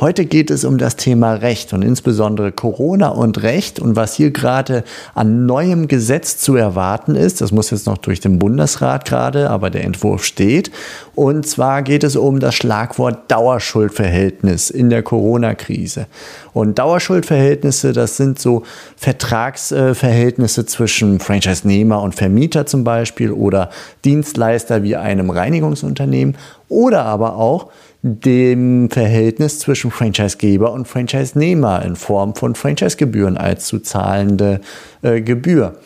Heute geht es um das Thema Recht und insbesondere Corona und Recht und was hier gerade an neuem Gesetz zu erwarten ist. Das muss jetzt noch durch den Bundesrat gerade, aber der Entwurf steht. Und zwar geht es um das Schlagwort Dauerschuldverhältnis in der Corona-Krise. Und Dauerschuldverhältnisse, das sind so Vertragsverhältnisse zwischen Franchise-Nehmer und Vermieter zum Beispiel oder Dienstleister wie einem Reinigungsunternehmen oder aber auch dem Verhältnis zwischen Franchisegeber und Franchise-Nehmer in Form von Franchise-Gebühren als zu zahlende äh, Gebühr.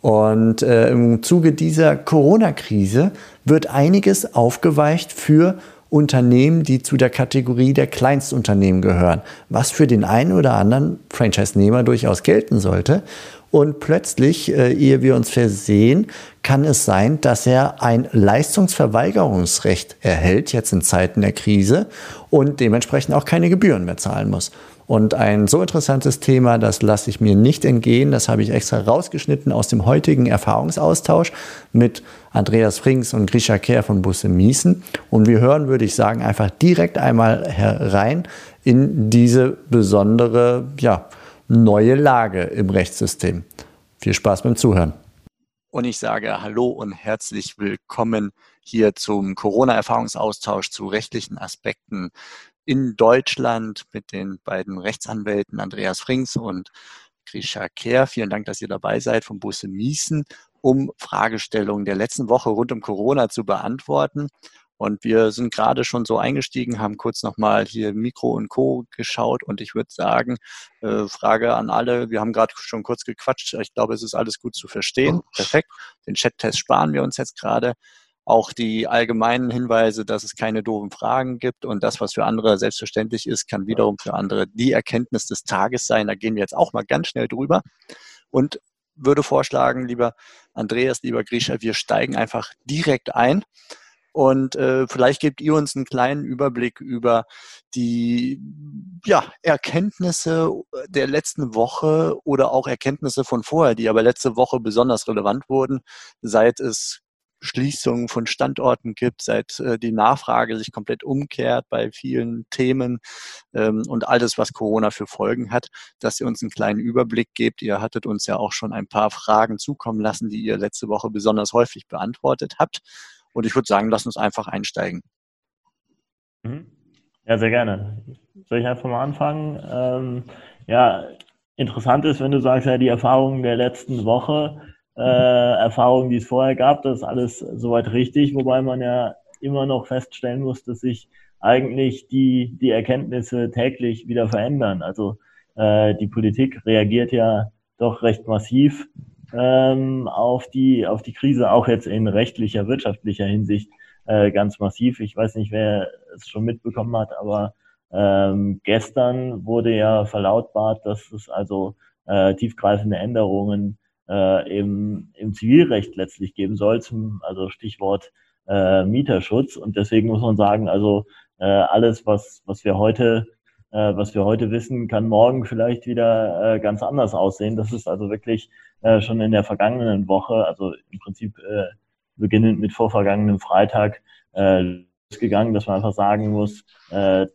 Und äh, im Zuge dieser Corona-Krise wird einiges aufgeweicht für Unternehmen, die zu der Kategorie der Kleinstunternehmen gehören, was für den einen oder anderen Franchise-Nehmer durchaus gelten sollte. Und plötzlich, äh, ehe wir uns versehen, kann es sein, dass er ein Leistungsverweigerungsrecht erhält, jetzt in Zeiten der Krise, und dementsprechend auch keine Gebühren mehr zahlen muss. Und ein so interessantes Thema, das lasse ich mir nicht entgehen. Das habe ich extra rausgeschnitten aus dem heutigen Erfahrungsaustausch mit Andreas Frings und Grisha Kehr von Busse Miesen. Und wir hören, würde ich sagen, einfach direkt einmal herein in diese besondere, ja, neue Lage im Rechtssystem. Viel Spaß beim Zuhören. Und ich sage Hallo und herzlich willkommen hier zum Corona-Erfahrungsaustausch zu rechtlichen Aspekten in Deutschland mit den beiden Rechtsanwälten Andreas Frings und Grisha Kehr. Vielen Dank, dass ihr dabei seid vom Busse Miesen, um Fragestellungen der letzten Woche rund um Corona zu beantworten. Und wir sind gerade schon so eingestiegen, haben kurz nochmal hier Mikro und Co. geschaut und ich würde sagen, äh, Frage an alle, wir haben gerade schon kurz gequatscht, ich glaube, es ist alles gut zu verstehen. Perfekt. Den Chat-Test sparen wir uns jetzt gerade. Auch die allgemeinen Hinweise, dass es keine doofen Fragen gibt und das, was für andere selbstverständlich ist, kann wiederum für andere die Erkenntnis des Tages sein. Da gehen wir jetzt auch mal ganz schnell drüber. Und würde vorschlagen, lieber Andreas, lieber Grisha, wir steigen einfach direkt ein. Und äh, vielleicht gebt ihr uns einen kleinen Überblick über die ja, Erkenntnisse der letzten Woche oder auch Erkenntnisse von vorher, die aber letzte Woche besonders relevant wurden, seit es Schließungen von Standorten gibt, seit äh, die Nachfrage sich komplett umkehrt bei vielen Themen ähm, und alles, was Corona für Folgen hat, dass ihr uns einen kleinen Überblick gebt. Ihr hattet uns ja auch schon ein paar Fragen zukommen lassen, die ihr letzte Woche besonders häufig beantwortet habt. Und ich würde sagen, lass uns einfach einsteigen. Mhm. Ja, sehr gerne. Soll ich einfach mal anfangen? Ähm, ja, interessant ist, wenn du sagst, ja, die Erfahrungen der letzten Woche, äh, Erfahrungen, die es vorher gab, das ist alles soweit richtig, wobei man ja immer noch feststellen muss, dass sich eigentlich die, die Erkenntnisse täglich wieder verändern. Also äh, die Politik reagiert ja doch recht massiv ähm, auf, die, auf die Krise, auch jetzt in rechtlicher, wirtschaftlicher Hinsicht äh, ganz massiv. Ich weiß nicht, wer es schon mitbekommen hat, aber ähm, gestern wurde ja verlautbart, dass es also äh, tiefgreifende Änderungen äh, im, im Zivilrecht letztlich geben soll, zum, also Stichwort äh, Mieterschutz. Und deswegen muss man sagen, also äh, alles, was, was wir heute äh, was wir heute wissen, kann morgen vielleicht wieder äh, ganz anders aussehen. Das ist also wirklich äh, schon in der vergangenen Woche, also im Prinzip äh, beginnend mit vorvergangenem Freitag, äh, gegangen, dass man einfach sagen muss, äh,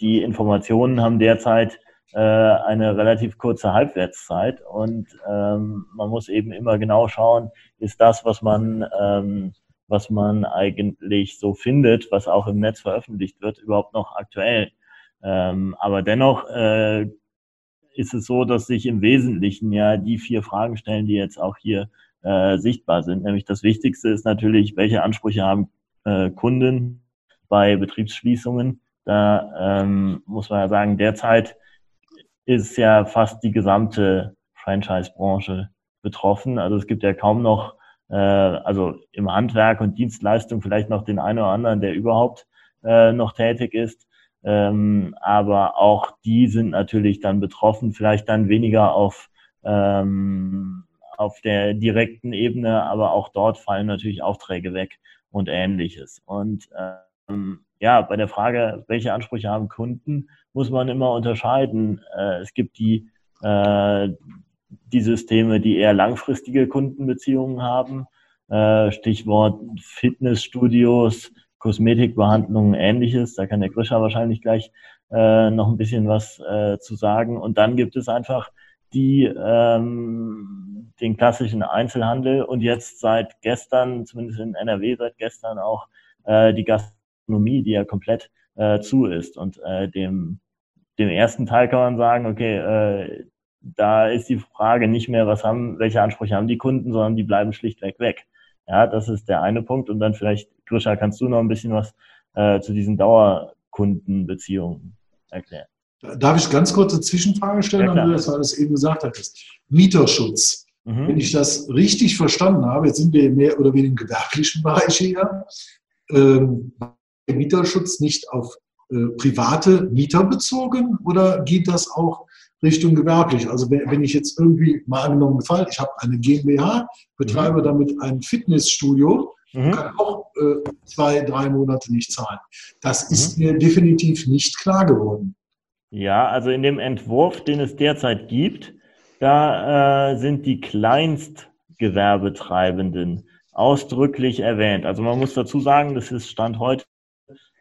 die Informationen haben derzeit eine relativ kurze Halbwertszeit und ähm, man muss eben immer genau schauen, ist das, was man ähm, was man eigentlich so findet, was auch im Netz veröffentlicht wird, überhaupt noch aktuell. Ähm, aber dennoch äh, ist es so, dass sich im Wesentlichen ja die vier Fragen stellen, die jetzt auch hier äh, sichtbar sind. Nämlich das Wichtigste ist natürlich, welche Ansprüche haben äh, Kunden bei Betriebsschließungen. Da ähm, muss man ja sagen, derzeit ist ja fast die gesamte Franchise-Branche betroffen. Also es gibt ja kaum noch, äh, also im Handwerk und Dienstleistung vielleicht noch den einen oder anderen, der überhaupt äh, noch tätig ist. Ähm, aber auch die sind natürlich dann betroffen, vielleicht dann weniger auf, ähm, auf der direkten Ebene, aber auch dort fallen natürlich Aufträge weg und ähnliches. Und ähm, ja, bei der Frage, welche Ansprüche haben Kunden, muss man immer unterscheiden. Äh, es gibt die, äh, die Systeme, die eher langfristige Kundenbeziehungen haben. Äh, Stichwort Fitnessstudios, Kosmetikbehandlungen, ähnliches. Da kann der Grischer wahrscheinlich gleich äh, noch ein bisschen was äh, zu sagen. Und dann gibt es einfach die, ähm, den klassischen Einzelhandel und jetzt seit gestern, zumindest in NRW seit gestern auch, äh, die Gastronomie, die ja komplett äh, zu ist. Und äh, dem, dem ersten Teil kann man sagen, okay, äh, da ist die Frage nicht mehr, was haben, welche Ansprüche haben die Kunden, sondern die bleiben schlichtweg weg. Ja, das ist der eine Punkt. Und dann vielleicht, Grisha, kannst du noch ein bisschen was äh, zu diesen Dauerkundenbeziehungen erklären? Darf ich ganz kurz eine Zwischenfrage stellen, ja, Andreas, weil du es eben gesagt hattest? Mieterschutz. Mhm. Wenn ich das richtig verstanden habe, jetzt sind wir mehr oder weniger im gewerblichen Bereich hier, ähm, Mieterschutz nicht auf äh, private Mieter bezogen oder geht das auch Richtung gewerblich. Also wenn, wenn ich jetzt irgendwie mal angenommen Fall, ich habe eine GmbH, betreibe mhm. damit ein Fitnessstudio, mhm. kann auch äh, zwei, drei Monate nicht zahlen. Das ist mhm. mir definitiv nicht klar geworden. Ja, also in dem Entwurf, den es derzeit gibt, da äh, sind die Kleinstgewerbetreibenden ausdrücklich erwähnt. Also man muss dazu sagen, das ist Stand heute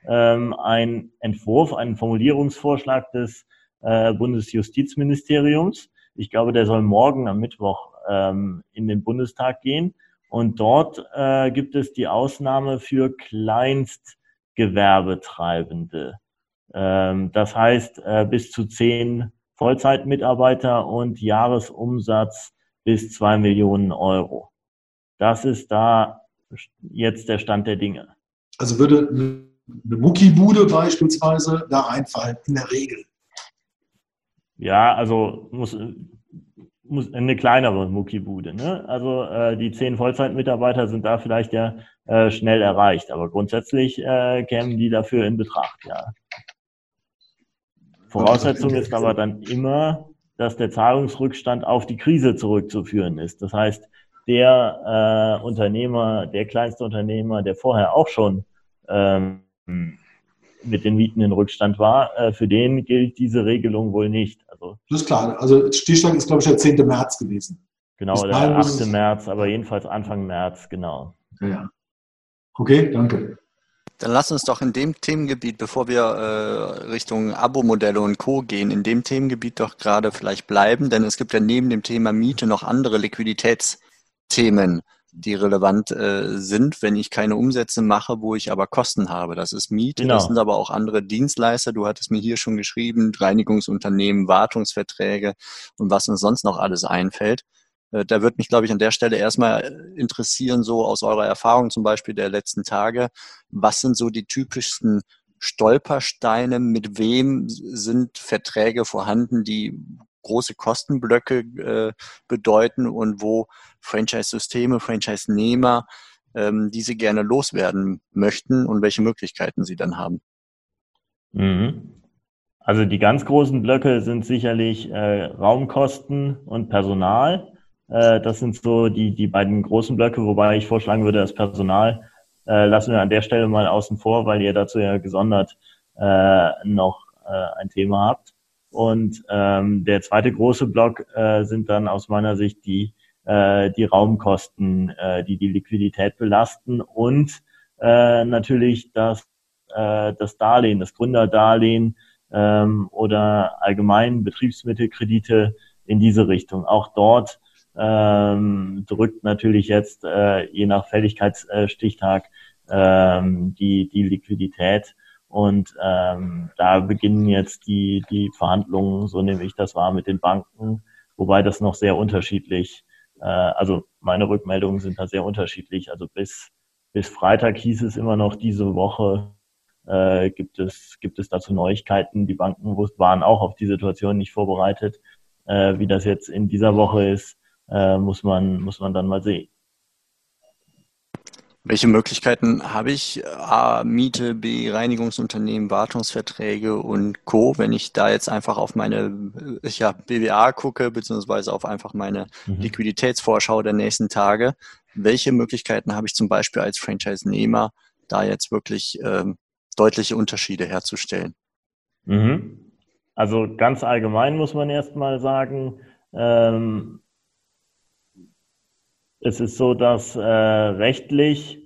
ähm, ein Entwurf, ein Formulierungsvorschlag des äh, Bundesjustizministeriums. Ich glaube, der soll morgen am Mittwoch ähm, in den Bundestag gehen. Und dort äh, gibt es die Ausnahme für Kleinstgewerbetreibende. Ähm, das heißt, äh, bis zu zehn Vollzeitmitarbeiter und Jahresumsatz bis zwei Millionen Euro. Das ist da jetzt der Stand der Dinge. Also würde eine Muckibude beispielsweise da reinfallen, in der Regel. Ja, also muss, muss eine kleinere Muckibude. Ne? Also äh, die zehn Vollzeitmitarbeiter sind da vielleicht ja äh, schnell erreicht, aber grundsätzlich äh, kämen die dafür in Betracht, ja. Voraussetzung ist aber dann immer, dass der Zahlungsrückstand auf die Krise zurückzuführen ist. Das heißt, der äh, Unternehmer, der kleinste Unternehmer, der vorher auch schon ähm, mit den Mieten in Rückstand war, äh, für den gilt diese Regelung wohl nicht. Also, das ist klar. Also Stichstand ist, glaube ich, der 10. März gewesen. Genau, der 8. März, aber jedenfalls Anfang März, genau. Ja. Okay, danke. Dann lass uns doch in dem Themengebiet, bevor wir äh, Richtung Abo-Modelle und Co. gehen, in dem Themengebiet doch gerade vielleicht bleiben, denn es gibt ja neben dem Thema Miete noch andere Liquiditätsthemen die relevant äh, sind, wenn ich keine Umsätze mache, wo ich aber Kosten habe. Das ist Miete, genau. das sind aber auch andere Dienstleister. Du hattest mir hier schon geschrieben, Reinigungsunternehmen, Wartungsverträge und was uns sonst noch alles einfällt. Äh, da wird mich, glaube ich, an der Stelle erstmal interessieren, so aus eurer Erfahrung zum Beispiel der letzten Tage, was sind so die typischsten Stolpersteine, mit wem sind Verträge vorhanden, die große Kostenblöcke äh, bedeuten und wo Franchise-Systeme, Franchise-Nehmer ähm, diese gerne loswerden möchten und welche Möglichkeiten sie dann haben. Mhm. Also die ganz großen Blöcke sind sicherlich äh, Raumkosten und Personal. Äh, das sind so die, die beiden großen Blöcke, wobei ich vorschlagen würde, das Personal äh, lassen wir an der Stelle mal außen vor, weil ihr dazu ja gesondert äh, noch äh, ein Thema habt. Und ähm, der zweite große Block äh, sind dann aus meiner Sicht die, äh, die Raumkosten, äh, die die Liquidität belasten und äh, natürlich das, äh, das Darlehen, das Gründerdarlehen ähm, oder allgemein Betriebsmittelkredite in diese Richtung. Auch dort ähm, drückt natürlich jetzt äh, je nach Fälligkeitsstichtag ähm, die, die Liquidität und ähm, da beginnen jetzt die, die Verhandlungen, so nehme ich das wahr, mit den Banken, wobei das noch sehr unterschiedlich, äh, also meine Rückmeldungen sind da sehr unterschiedlich. Also bis, bis Freitag hieß es immer noch, diese Woche äh, gibt, es, gibt es dazu Neuigkeiten. Die Banken waren auch auf die Situation nicht vorbereitet. Äh, wie das jetzt in dieser Woche ist, äh, muss, man, muss man dann mal sehen. Welche Möglichkeiten habe ich? A, Miete, B, Reinigungsunternehmen, Wartungsverträge und Co. Wenn ich da jetzt einfach auf meine ja, BWA gucke, beziehungsweise auf einfach meine mhm. Liquiditätsvorschau der nächsten Tage, welche Möglichkeiten habe ich zum Beispiel als Franchise-Nehmer, da jetzt wirklich ähm, deutliche Unterschiede herzustellen? Mhm. Also ganz allgemein muss man erstmal sagen, ähm, es ist so, dass äh, rechtlich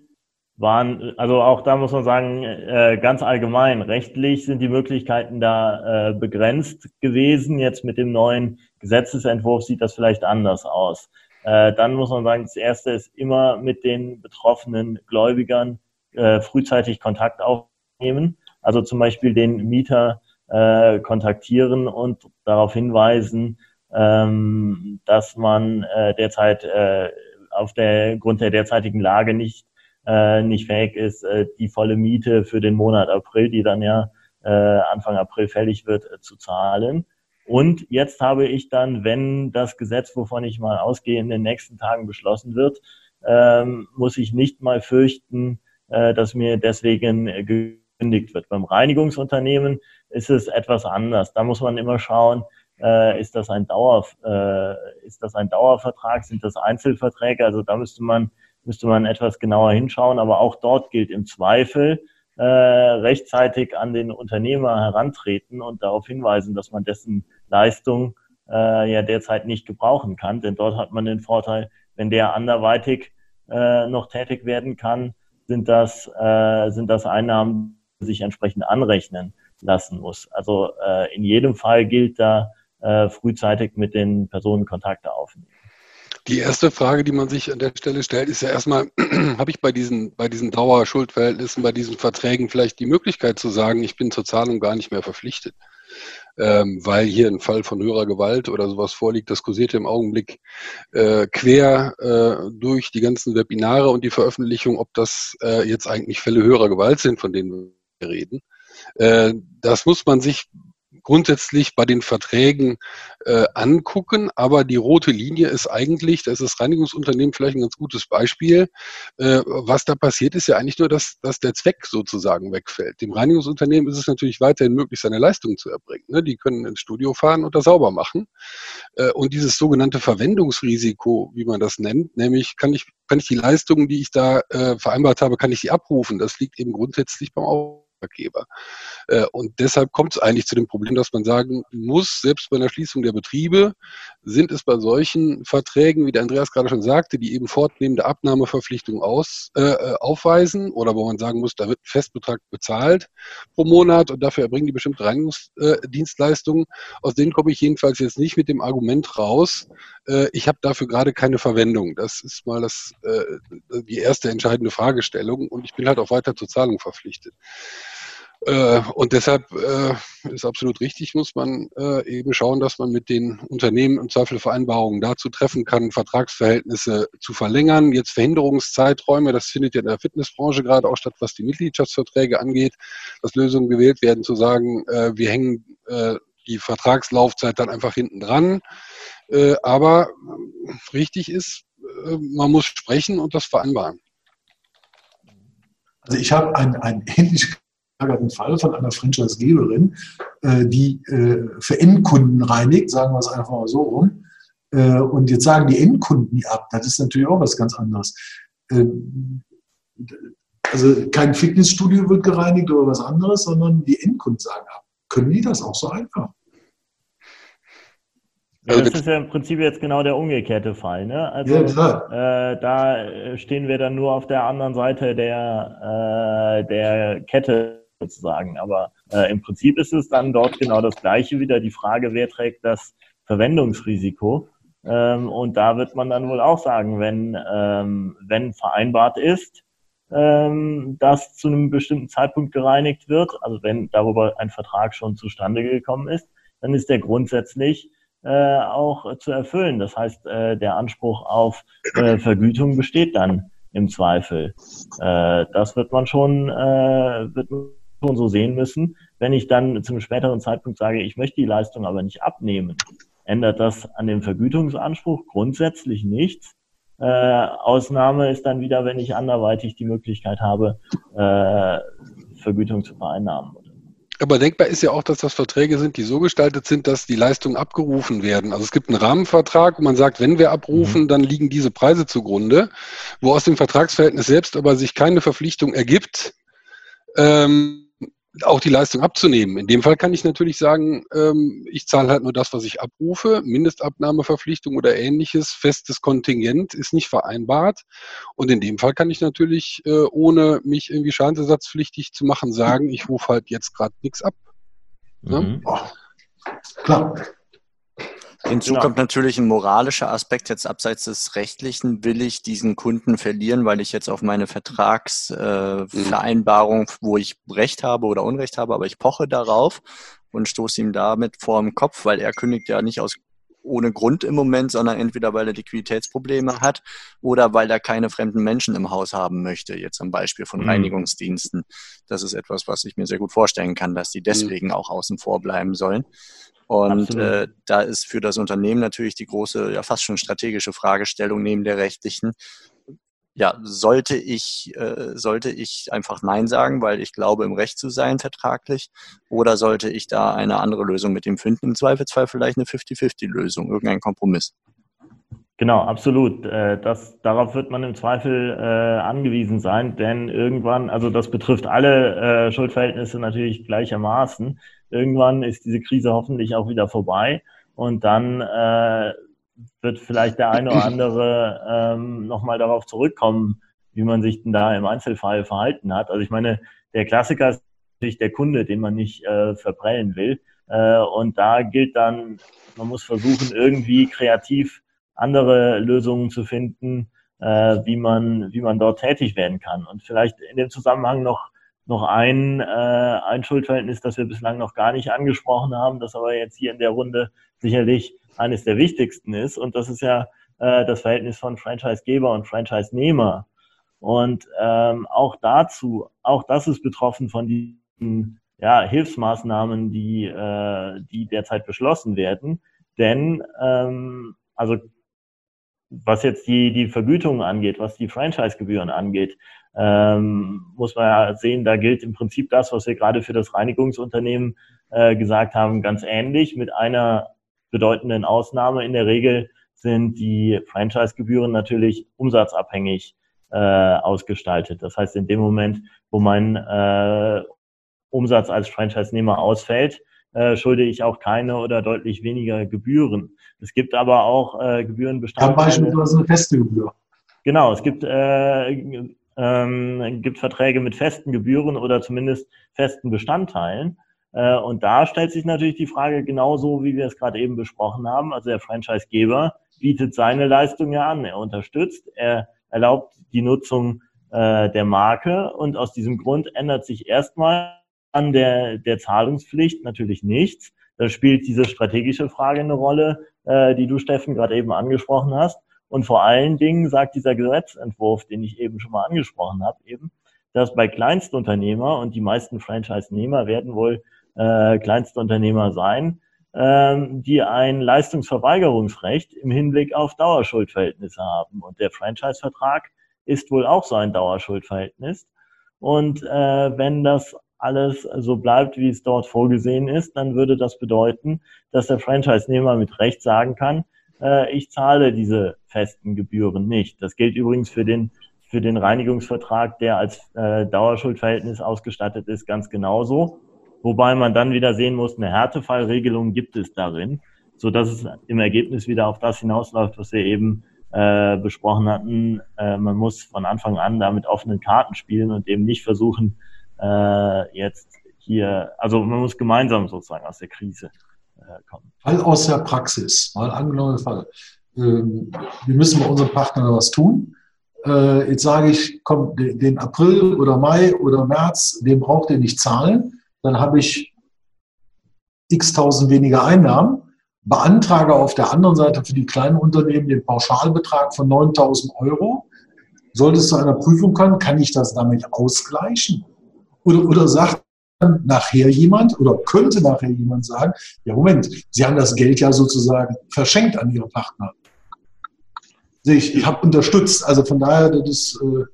waren, also auch da muss man sagen, äh, ganz allgemein, rechtlich sind die Möglichkeiten da äh, begrenzt gewesen. Jetzt mit dem neuen Gesetzesentwurf sieht das vielleicht anders aus. Äh, dann muss man sagen, das Erste ist immer mit den betroffenen Gläubigern äh, frühzeitig Kontakt aufnehmen. Also zum Beispiel den Mieter äh, kontaktieren und darauf hinweisen, ähm, dass man äh, derzeit äh, auf der Grund der derzeitigen Lage nicht äh, nicht fähig ist, äh, die volle Miete für den Monat April, die dann ja äh, Anfang April fällig wird, äh, zu zahlen. Und jetzt habe ich dann, wenn das Gesetz, wovon ich mal ausgehe, in den nächsten Tagen beschlossen wird, ähm, muss ich nicht mal fürchten, äh, dass mir deswegen gekündigt wird. Beim Reinigungsunternehmen ist es etwas anders. Da muss man immer schauen, äh, ist das ein Dauer, äh, ist das ein Dauervertrag, sind das Einzelverträge? Also da müsste man müsste man etwas genauer hinschauen. Aber auch dort gilt im Zweifel äh, rechtzeitig an den Unternehmer herantreten und darauf hinweisen, dass man dessen Leistung äh, ja derzeit nicht gebrauchen kann. Denn dort hat man den Vorteil, wenn der anderweitig äh, noch tätig werden kann, sind das, äh, sind das Einnahmen, die sich entsprechend anrechnen lassen muss. Also äh, in jedem Fall gilt da äh, frühzeitig mit den Personen Kontakte aufnehmen. Die erste Frage, die man sich an der Stelle stellt, ist ja erstmal, habe ich bei diesen, bei diesen Dauerschuldverhältnissen, bei diesen Verträgen vielleicht die Möglichkeit zu sagen, ich bin zur Zahlung gar nicht mehr verpflichtet, ähm, weil hier ein Fall von höherer Gewalt oder sowas vorliegt. Das kursiert im Augenblick äh, quer äh, durch die ganzen Webinare und die Veröffentlichung, ob das äh, jetzt eigentlich Fälle höherer Gewalt sind, von denen wir reden. Äh, das muss man sich grundsätzlich bei den Verträgen äh, angucken. Aber die rote Linie ist eigentlich, das ist das Reinigungsunternehmen vielleicht ein ganz gutes Beispiel. Äh, was da passiert, ist ja eigentlich nur, dass, dass der Zweck sozusagen wegfällt. Dem Reinigungsunternehmen ist es natürlich weiterhin möglich, seine Leistung zu erbringen. Ne? Die können ins Studio fahren und das sauber machen. Äh, und dieses sogenannte Verwendungsrisiko, wie man das nennt, nämlich kann ich, kann ich die Leistungen, die ich da äh, vereinbart habe, kann ich die abrufen. Das liegt eben grundsätzlich beim Aufbau Auftraggeber. Äh, und deshalb kommt es eigentlich zu dem Problem, dass man sagen muss, selbst bei einer Schließung der Betriebe sind es bei solchen Verträgen, wie der Andreas gerade schon sagte, die eben fortnehmende Abnahmeverpflichtungen aus, äh, äh, aufweisen oder wo man sagen muss, da wird ein Festbetrag bezahlt pro Monat und dafür erbringen die bestimmte Reinigungsdienstleistungen. Aus denen komme ich jedenfalls jetzt nicht mit dem Argument raus, äh, ich habe dafür gerade keine Verwendung. Das ist mal das, äh, die erste entscheidende Fragestellung und ich bin halt auch weiter zur Zahlung verpflichtet. Äh, und deshalb äh, ist absolut richtig, muss man äh, eben schauen, dass man mit den Unternehmen im Zweifel Vereinbarungen dazu treffen kann, Vertragsverhältnisse zu verlängern. Jetzt Verhinderungszeiträume, das findet ja in der Fitnessbranche gerade auch statt, was die Mitgliedschaftsverträge angeht, dass Lösungen gewählt werden, zu sagen, wir hängen die Vertragslaufzeit dann einfach hinten dran. Aber richtig ist, man muss sprechen und das vereinbaren. Also ich habe ein, ein ähnlich gelagerten Fall von einer Franchisegeberin, äh, die äh, für Endkunden reinigt, sagen wir es einfach mal so rum. Äh, und jetzt sagen die Endkunden die ab. Das ist natürlich auch was ganz anderes. Ähm, also kein Fitnessstudio wird gereinigt oder was anderes, sondern die Endkunden sagen ab. Können die das auch so einfach? Ja, das ist ja im Prinzip jetzt genau der umgekehrte Fall. Ne? Also ja, äh, da stehen wir dann nur auf der anderen Seite der, äh, der Kette sozusagen. Aber äh, im Prinzip ist es dann dort genau das Gleiche wieder. Die Frage, wer trägt das Verwendungsrisiko? Ähm, und da wird man dann wohl auch sagen, wenn, ähm, wenn vereinbart ist, ähm, dass zu einem bestimmten Zeitpunkt gereinigt wird, also wenn darüber ein Vertrag schon zustande gekommen ist, dann ist der grundsätzlich äh, auch zu erfüllen. Das heißt, äh, der Anspruch auf äh, Vergütung besteht dann im Zweifel. Äh, das wird man schon, äh, wird schon so sehen müssen. Wenn ich dann zu einem späteren Zeitpunkt sage, ich möchte die Leistung aber nicht abnehmen, ändert das an dem Vergütungsanspruch grundsätzlich nichts. Äh, Ausnahme ist dann wieder, wenn ich anderweitig die Möglichkeit habe, äh, Vergütung zu vereinnahmen. Aber denkbar ist ja auch, dass das Verträge sind, die so gestaltet sind, dass die Leistungen abgerufen werden. Also es gibt einen Rahmenvertrag, wo man sagt, wenn wir abrufen, mhm. dann liegen diese Preise zugrunde, wo aus dem Vertragsverhältnis selbst aber sich keine Verpflichtung ergibt, ähm, auch die Leistung abzunehmen. In dem Fall kann ich natürlich sagen, ähm, ich zahle halt nur das, was ich abrufe. Mindestabnahmeverpflichtung oder ähnliches, festes Kontingent ist nicht vereinbart. Und in dem Fall kann ich natürlich, äh, ohne mich irgendwie schadensersatzpflichtig zu machen, sagen, ich rufe halt jetzt gerade nichts ab. Ne? Mhm. Oh, klar. Hinzu genau. kommt natürlich ein moralischer Aspekt. Jetzt abseits des Rechtlichen will ich diesen Kunden verlieren, weil ich jetzt auf meine Vertragsvereinbarung, äh, wo ich Recht habe oder Unrecht habe, aber ich poche darauf und stoße ihm damit vor den Kopf, weil er kündigt ja nicht aus ohne Grund im Moment, sondern entweder weil er Liquiditätsprobleme hat oder weil er keine fremden Menschen im Haus haben möchte. Jetzt am Beispiel von mhm. Reinigungsdiensten. Das ist etwas, was ich mir sehr gut vorstellen kann, dass die mhm. deswegen mhm. auch außen vor bleiben sollen. Und äh, da ist für das Unternehmen natürlich die große, ja fast schon strategische Fragestellung neben der rechtlichen. Ja, sollte ich, äh, sollte ich einfach Nein sagen, weil ich glaube, im Recht zu sein vertraglich, oder sollte ich da eine andere Lösung mit dem finden? Im Zweifelsfall vielleicht eine 50-50-Lösung, irgendein Kompromiss. Genau, absolut. Äh, das, darauf wird man im Zweifel äh, angewiesen sein, denn irgendwann, also das betrifft alle äh, Schuldverhältnisse natürlich gleichermaßen irgendwann ist diese Krise hoffentlich auch wieder vorbei und dann äh, wird vielleicht der eine oder andere ähm, nochmal darauf zurückkommen, wie man sich denn da im Einzelfall verhalten hat. Also ich meine, der Klassiker ist natürlich der Kunde, den man nicht äh, verprellen will. Äh, und da gilt dann, man muss versuchen, irgendwie kreativ andere Lösungen zu finden, äh, wie man, wie man dort tätig werden kann. Und vielleicht in dem Zusammenhang noch noch ein, äh, ein Schuldverhältnis, das wir bislang noch gar nicht angesprochen haben, das aber jetzt hier in der Runde sicherlich eines der wichtigsten ist. Und das ist ja äh, das Verhältnis von Franchisegeber und Franchise-Nehmer. Und ähm, auch dazu, auch das ist betroffen von diesen ja, Hilfsmaßnahmen, die, äh, die derzeit beschlossen werden. Denn ähm, also was jetzt die, die Vergütung angeht, was die Franchise-Gebühren angeht, ähm, muss man ja sehen, da gilt im Prinzip das, was wir gerade für das Reinigungsunternehmen äh, gesagt haben, ganz ähnlich, mit einer bedeutenden Ausnahme. In der Regel sind die Franchise-Gebühren natürlich umsatzabhängig äh, ausgestaltet. Das heißt, in dem Moment, wo mein äh, Umsatz als Franchise-Nehmer ausfällt, äh, schulde ich auch keine oder deutlich weniger Gebühren. Es gibt aber auch äh, Gebührenbestandteile. Ja, beispielsweise eine feste Gebühr. Genau, es gibt, äh, ähm, gibt Verträge mit festen Gebühren oder zumindest festen Bestandteilen. Äh, und da stellt sich natürlich die Frage genauso, wie wir es gerade eben besprochen haben. Also der Franchisegeber bietet seine Leistung ja an. Er unterstützt, er erlaubt die Nutzung äh, der Marke und aus diesem Grund ändert sich erstmal an der, der Zahlungspflicht natürlich nichts. Da spielt diese strategische Frage eine Rolle, äh, die du, Steffen, gerade eben angesprochen hast. Und vor allen Dingen sagt dieser Gesetzentwurf, den ich eben schon mal angesprochen habe, eben, dass bei Kleinstunternehmer und die meisten Franchise-Nehmer werden wohl äh, Kleinstunternehmer sein, ähm, die ein Leistungsverweigerungsrecht im Hinblick auf Dauerschuldverhältnisse haben. Und der Franchise-Vertrag ist wohl auch so ein Dauerschuldverhältnis. Und äh, wenn das alles so bleibt, wie es dort vorgesehen ist, dann würde das bedeuten, dass der Franchise-Nehmer mit Recht sagen kann, äh, ich zahle diese festen Gebühren nicht. Das gilt übrigens für den, für den Reinigungsvertrag, der als äh, Dauerschuldverhältnis ausgestattet ist, ganz genauso. Wobei man dann wieder sehen muss, eine Härtefallregelung gibt es darin, so dass es im Ergebnis wieder auf das hinausläuft, was wir eben äh, besprochen hatten. Äh, man muss von Anfang an da mit offenen Karten spielen und eben nicht versuchen, äh, jetzt hier, also man muss gemeinsam sozusagen aus der Krise äh, kommen. Fall aus der Praxis, mal angenommen Fall. Ähm, wir müssen bei unserem Partner was tun. Äh, jetzt sage ich, komm, den April oder Mai oder März, den braucht ihr nicht zahlen. Dann habe ich x tausend weniger Einnahmen beantrage auf der anderen Seite für die kleinen Unternehmen den Pauschalbetrag von 9000 Euro. Sollte es zu einer Prüfung kommen, kann ich das damit ausgleichen? Oder, oder sagt nachher jemand oder könnte nachher jemand sagen, ja Moment, Sie haben das Geld ja sozusagen verschenkt an Ihre Partner. ich, ich habe unterstützt. Also von daher, das ist. Äh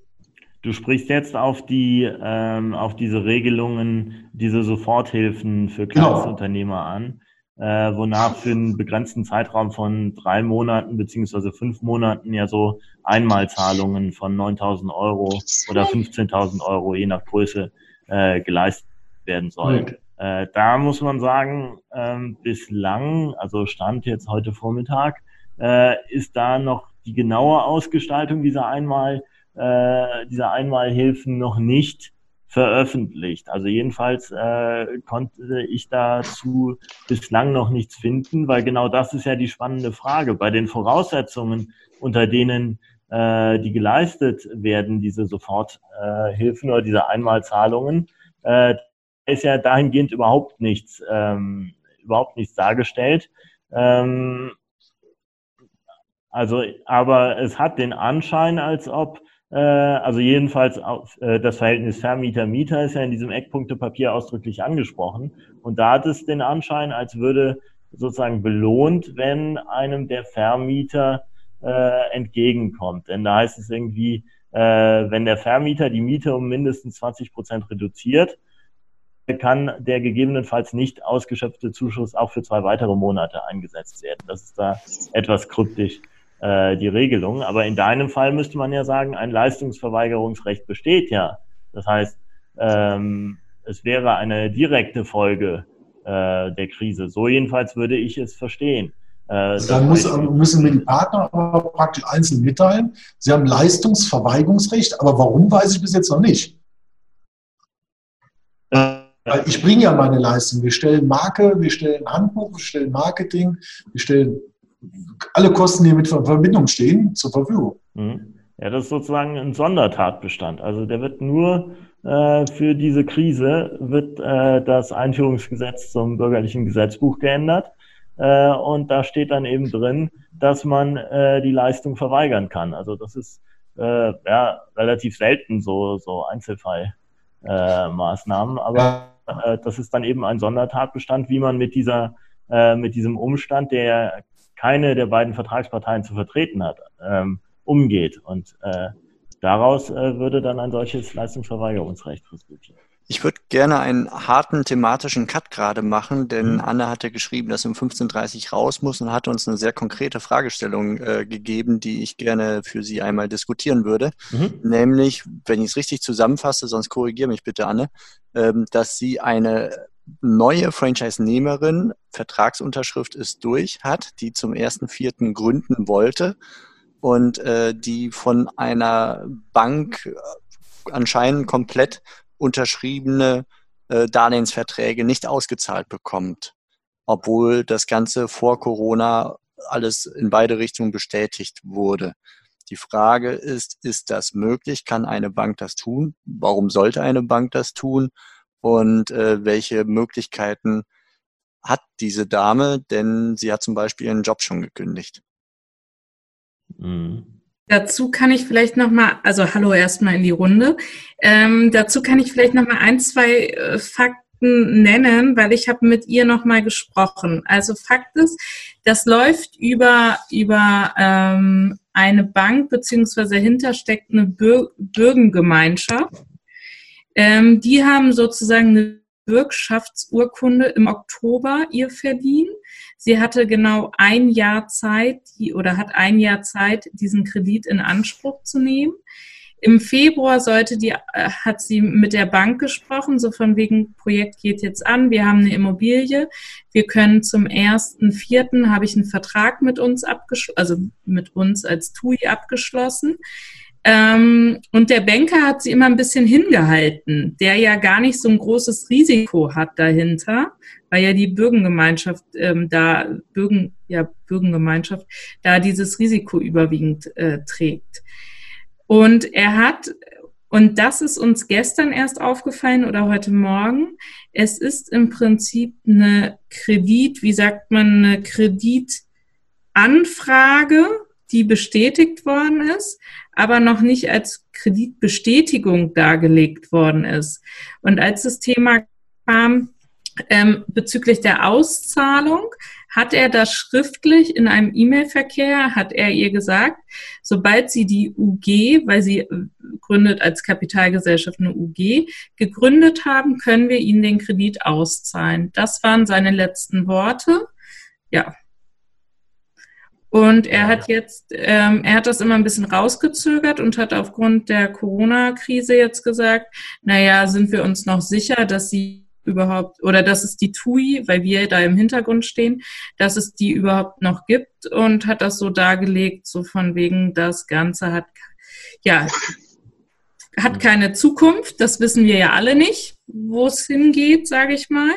Du sprichst jetzt auf die ähm, auf diese Regelungen, diese Soforthilfen für. Kleinstunternehmer genau. an äh, wonach für einen begrenzten Zeitraum von drei Monaten beziehungsweise fünf Monaten ja so Einmalzahlungen von 9.000 Euro oder 15.000 Euro je nach Größe äh, geleistet werden sollen. Okay. Äh, da muss man sagen, ähm, bislang, also Stand jetzt heute Vormittag, äh, ist da noch die genaue Ausgestaltung dieser Einmal, äh, dieser Einmalhilfen noch nicht veröffentlicht. Also jedenfalls äh, konnte ich dazu bislang noch nichts finden, weil genau das ist ja die spannende Frage. Bei den Voraussetzungen, unter denen äh, die geleistet werden, diese Soforthilfen oder diese Einmalzahlungen, äh, ist ja dahingehend überhaupt nichts, ähm, überhaupt nichts dargestellt. Ähm, also, aber es hat den Anschein, als ob äh, also jedenfalls äh, das Verhältnis Vermieter-Mieter ist ja in diesem Eckpunktepapier ausdrücklich angesprochen. Und da hat es den Anschein, als würde sozusagen belohnt, wenn einem der Vermieter äh, entgegenkommt. Denn da heißt es irgendwie, äh, wenn der Vermieter die Miete um mindestens 20 Prozent reduziert, kann der gegebenenfalls nicht ausgeschöpfte Zuschuss auch für zwei weitere Monate eingesetzt werden. Das ist da etwas kryptisch äh, die Regelung. Aber in deinem Fall müsste man ja sagen, ein Leistungsverweigerungsrecht besteht ja. Das heißt, ähm, es wäre eine direkte Folge äh, der Krise. So jedenfalls würde ich es verstehen. Äh, also dann muss, müssen wir die Partner aber praktisch einzeln mitteilen. Sie haben Leistungsverweigerungsrecht, aber warum weiß ich bis jetzt noch nicht. Weil ich bringe ja meine Leistung. Wir stellen Marke, wir stellen Handbuch, wir stellen Marketing, wir stellen alle Kosten, die mit Verbindung stehen, zur Verfügung. Mhm. Ja, das ist sozusagen ein Sondertatbestand. Also der wird nur äh, für diese Krise wird äh, das Einführungsgesetz zum bürgerlichen Gesetzbuch geändert. Äh, und da steht dann eben drin, dass man äh, die Leistung verweigern kann. Also das ist äh, ja relativ selten so, so Einzelfallmaßnahmen. aber äh, das ist dann eben ein Sondertatbestand, wie man mit dieser mit diesem Umstand, der keine der beiden Vertragsparteien zu vertreten hat, ähm, umgeht. Und äh, daraus äh, würde dann ein solches Leistungsverweigerungsrecht resultieren. Ich würde gerne einen harten thematischen Cut gerade machen, denn mhm. Anne hatte geschrieben, dass um 15.30 Uhr raus muss und hatte uns eine sehr konkrete Fragestellung äh, gegeben, die ich gerne für Sie einmal diskutieren würde. Mhm. Nämlich, wenn ich es richtig zusammenfasse, sonst korrigiere mich bitte, Anne, ähm, dass Sie eine neue Franchise-Nehmerin, Vertragsunterschrift ist durch, hat, die zum 1.4. gründen wollte und äh, die von einer Bank äh, anscheinend komplett unterschriebene äh, Darlehensverträge nicht ausgezahlt bekommt, obwohl das Ganze vor Corona alles in beide Richtungen bestätigt wurde. Die Frage ist, ist das möglich? Kann eine Bank das tun? Warum sollte eine Bank das tun? und äh, welche Möglichkeiten hat diese Dame, denn sie hat zum Beispiel ihren Job schon gekündigt. Mhm. Dazu kann ich vielleicht noch mal, also hallo erstmal in die Runde. Ähm, dazu kann ich vielleicht noch mal ein, zwei äh, Fakten nennen, weil ich habe mit ihr noch mal gesprochen. Also Fakt ist, das läuft über über ähm, eine Bank beziehungsweise dahinter steckt eine Bür Bürgengemeinschaft ähm, die haben sozusagen eine Bürgschaftsurkunde im Oktober ihr verliehen. Sie hatte genau ein Jahr Zeit die, oder hat ein Jahr Zeit, diesen Kredit in Anspruch zu nehmen. Im Februar sollte die, äh, hat sie mit der Bank gesprochen, so von wegen Projekt geht jetzt an, wir haben eine Immobilie, wir können zum ersten Vierten habe ich einen Vertrag mit uns abgeschlossen, also mit uns als TUI abgeschlossen. Ähm, und der Banker hat sie immer ein bisschen hingehalten, der ja gar nicht so ein großes Risiko hat dahinter, weil ja die Bürgengemeinschaft ähm, da, Bürgen, ja, Bürgengemeinschaft da dieses Risiko überwiegend äh, trägt. Und er hat, und das ist uns gestern erst aufgefallen oder heute Morgen, es ist im Prinzip eine Kredit, wie sagt man, eine Kreditanfrage, die bestätigt worden ist, aber noch nicht als Kreditbestätigung dargelegt worden ist. Und als das Thema kam ähm, bezüglich der Auszahlung, hat er das schriftlich in einem E-Mail-Verkehr, hat er ihr gesagt, sobald sie die UG, weil sie äh, gründet als Kapitalgesellschaft eine UG, gegründet haben, können wir ihnen den Kredit auszahlen. Das waren seine letzten Worte. Ja, und er hat jetzt, ähm, er hat das immer ein bisschen rausgezögert und hat aufgrund der Corona-Krise jetzt gesagt, naja, sind wir uns noch sicher, dass sie überhaupt, oder dass es die TUI, weil wir da im Hintergrund stehen, dass es die überhaupt noch gibt und hat das so dargelegt, so von wegen, das Ganze hat, ja, hat keine Zukunft, das wissen wir ja alle nicht, wo es hingeht, sage ich mal.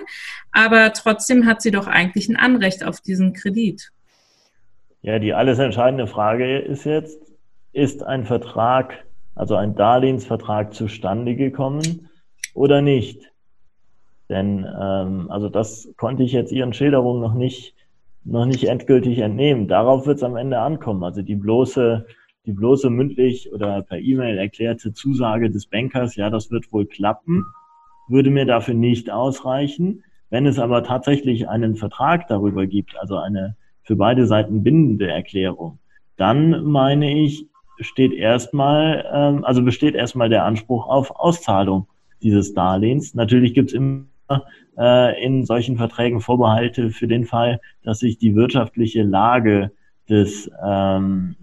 Aber trotzdem hat sie doch eigentlich ein Anrecht auf diesen Kredit. Ja, die alles entscheidende Frage ist jetzt, ist ein Vertrag, also ein Darlehensvertrag zustande gekommen oder nicht? Denn ähm, also das konnte ich jetzt Ihren Schilderungen noch nicht, noch nicht endgültig entnehmen. Darauf wird es am Ende ankommen. Also die bloße, die bloße mündlich oder per E-Mail erklärte Zusage des Bankers, ja, das wird wohl klappen, würde mir dafür nicht ausreichen. Wenn es aber tatsächlich einen Vertrag darüber gibt, also eine für beide Seiten bindende Erklärung, dann meine ich, steht erstmal, ähm, also besteht erstmal der Anspruch auf Auszahlung dieses Darlehens. Natürlich gibt es immer äh, in solchen Verträgen Vorbehalte für den Fall, dass sich die wirtschaftliche Lage des, ähm,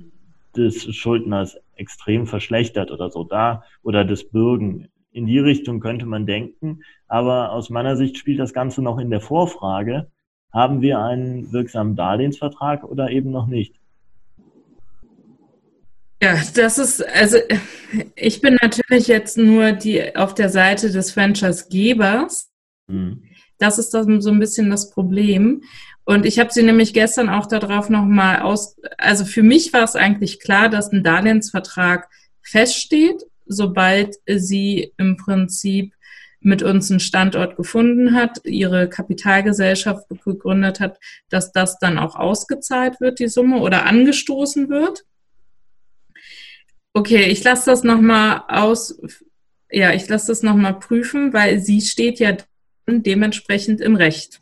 des Schuldners extrem verschlechtert oder so da oder des Bürgen. In die Richtung könnte man denken, aber aus meiner Sicht spielt das Ganze noch in der Vorfrage, haben wir einen wirksamen Darlehensvertrag oder eben noch nicht? Ja, das ist, also ich bin natürlich jetzt nur die auf der Seite des Franchise-Gebers. Mhm. Das ist dann so ein bisschen das Problem. Und ich habe sie nämlich gestern auch darauf nochmal aus, also für mich war es eigentlich klar, dass ein Darlehensvertrag feststeht, sobald sie im Prinzip mit uns einen Standort gefunden hat, ihre Kapitalgesellschaft gegründet hat, dass das dann auch ausgezahlt wird, die Summe, oder angestoßen wird. Okay, ich lasse das nochmal aus, ja, ich lasse das nochmal prüfen, weil sie steht ja dementsprechend im Recht.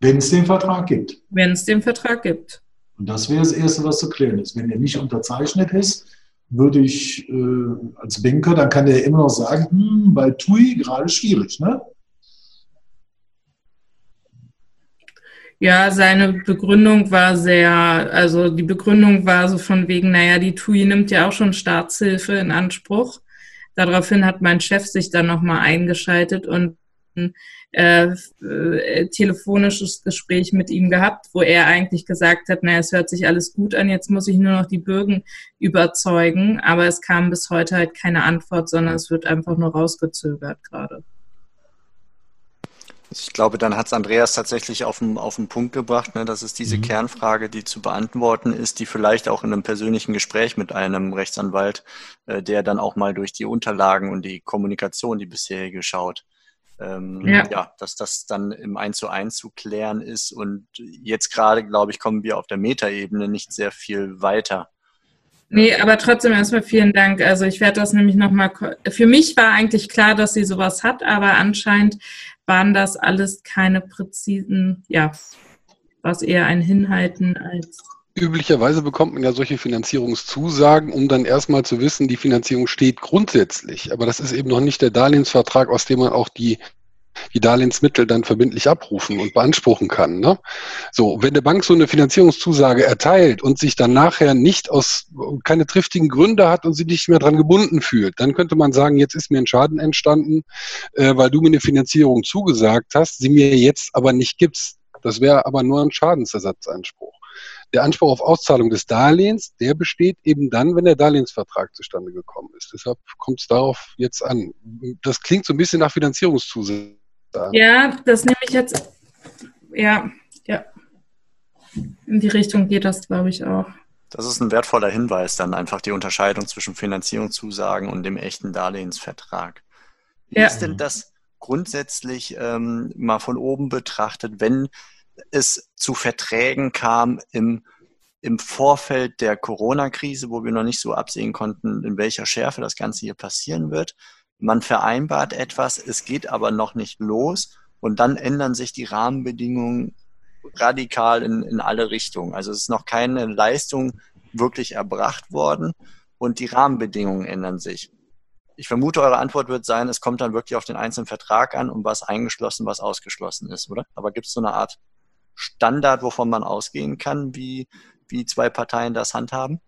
Wenn es den Vertrag gibt. Wenn es den Vertrag gibt. Und das wäre das Erste, was zu klären ist. Wenn er nicht unterzeichnet ist, würde ich äh, als Banker, dann kann der immer noch sagen, hm, bei TUI gerade schwierig, ne? Ja, seine Begründung war sehr, also die Begründung war so von wegen, naja, die TUI nimmt ja auch schon Staatshilfe in Anspruch. Daraufhin hat mein Chef sich dann nochmal eingeschaltet und äh, äh, telefonisches Gespräch mit ihm gehabt, wo er eigentlich gesagt hat, naja, es hört sich alles gut an, jetzt muss ich nur noch die Bürgen überzeugen. Aber es kam bis heute halt keine Antwort, sondern es wird einfach nur rausgezögert gerade. Ich glaube, dann hat es Andreas tatsächlich auf den, auf den Punkt gebracht. Ne? Das ist diese mhm. Kernfrage, die zu beantworten ist, die vielleicht auch in einem persönlichen Gespräch mit einem Rechtsanwalt, äh, der dann auch mal durch die Unterlagen und die Kommunikation, die bisherige schaut, ähm, ja. ja. dass das dann im 1 zu 1 zu klären ist. Und jetzt gerade, glaube ich, kommen wir auf der Metaebene nicht sehr viel weiter. Nee, aber trotzdem erstmal vielen Dank. Also ich werde das nämlich nochmal, für mich war eigentlich klar, dass sie sowas hat, aber anscheinend waren das alles keine präzisen, ja, was eher ein Hinhalten als Üblicherweise bekommt man ja solche Finanzierungszusagen, um dann erstmal zu wissen, die Finanzierung steht grundsätzlich. Aber das ist eben noch nicht der Darlehensvertrag, aus dem man auch die, die Darlehensmittel dann verbindlich abrufen und beanspruchen kann. Ne? So, wenn eine Bank so eine Finanzierungszusage erteilt und sich dann nachher nicht aus keine triftigen Gründe hat und sie nicht mehr dran gebunden fühlt, dann könnte man sagen, jetzt ist mir ein Schaden entstanden, äh, weil du mir eine Finanzierung zugesagt hast, sie mir jetzt aber nicht gibst. Das wäre aber nur ein Schadensersatzanspruch. Der Anspruch auf Auszahlung des Darlehens, der besteht eben dann, wenn der Darlehensvertrag zustande gekommen ist. Deshalb kommt es darauf jetzt an. Das klingt so ein bisschen nach Finanzierungszusage. Ja, das nehme ich jetzt. Ja, ja. In die Richtung geht das, glaube ich, auch. Das ist ein wertvoller Hinweis, dann einfach die Unterscheidung zwischen Finanzierungszusagen und dem echten Darlehensvertrag. Wie ja. ist denn das grundsätzlich ähm, mal von oben betrachtet, wenn es zu Verträgen kam im, im Vorfeld der Corona-Krise, wo wir noch nicht so absehen konnten, in welcher Schärfe das Ganze hier passieren wird. Man vereinbart etwas, es geht aber noch nicht los und dann ändern sich die Rahmenbedingungen radikal in, in alle Richtungen. Also es ist noch keine Leistung wirklich erbracht worden und die Rahmenbedingungen ändern sich. Ich vermute, eure Antwort wird sein, es kommt dann wirklich auf den einzelnen Vertrag an, um was eingeschlossen, was ausgeschlossen ist, oder? Aber gibt es so eine Art Standard, wovon man ausgehen kann, wie, wie zwei Parteien das handhaben?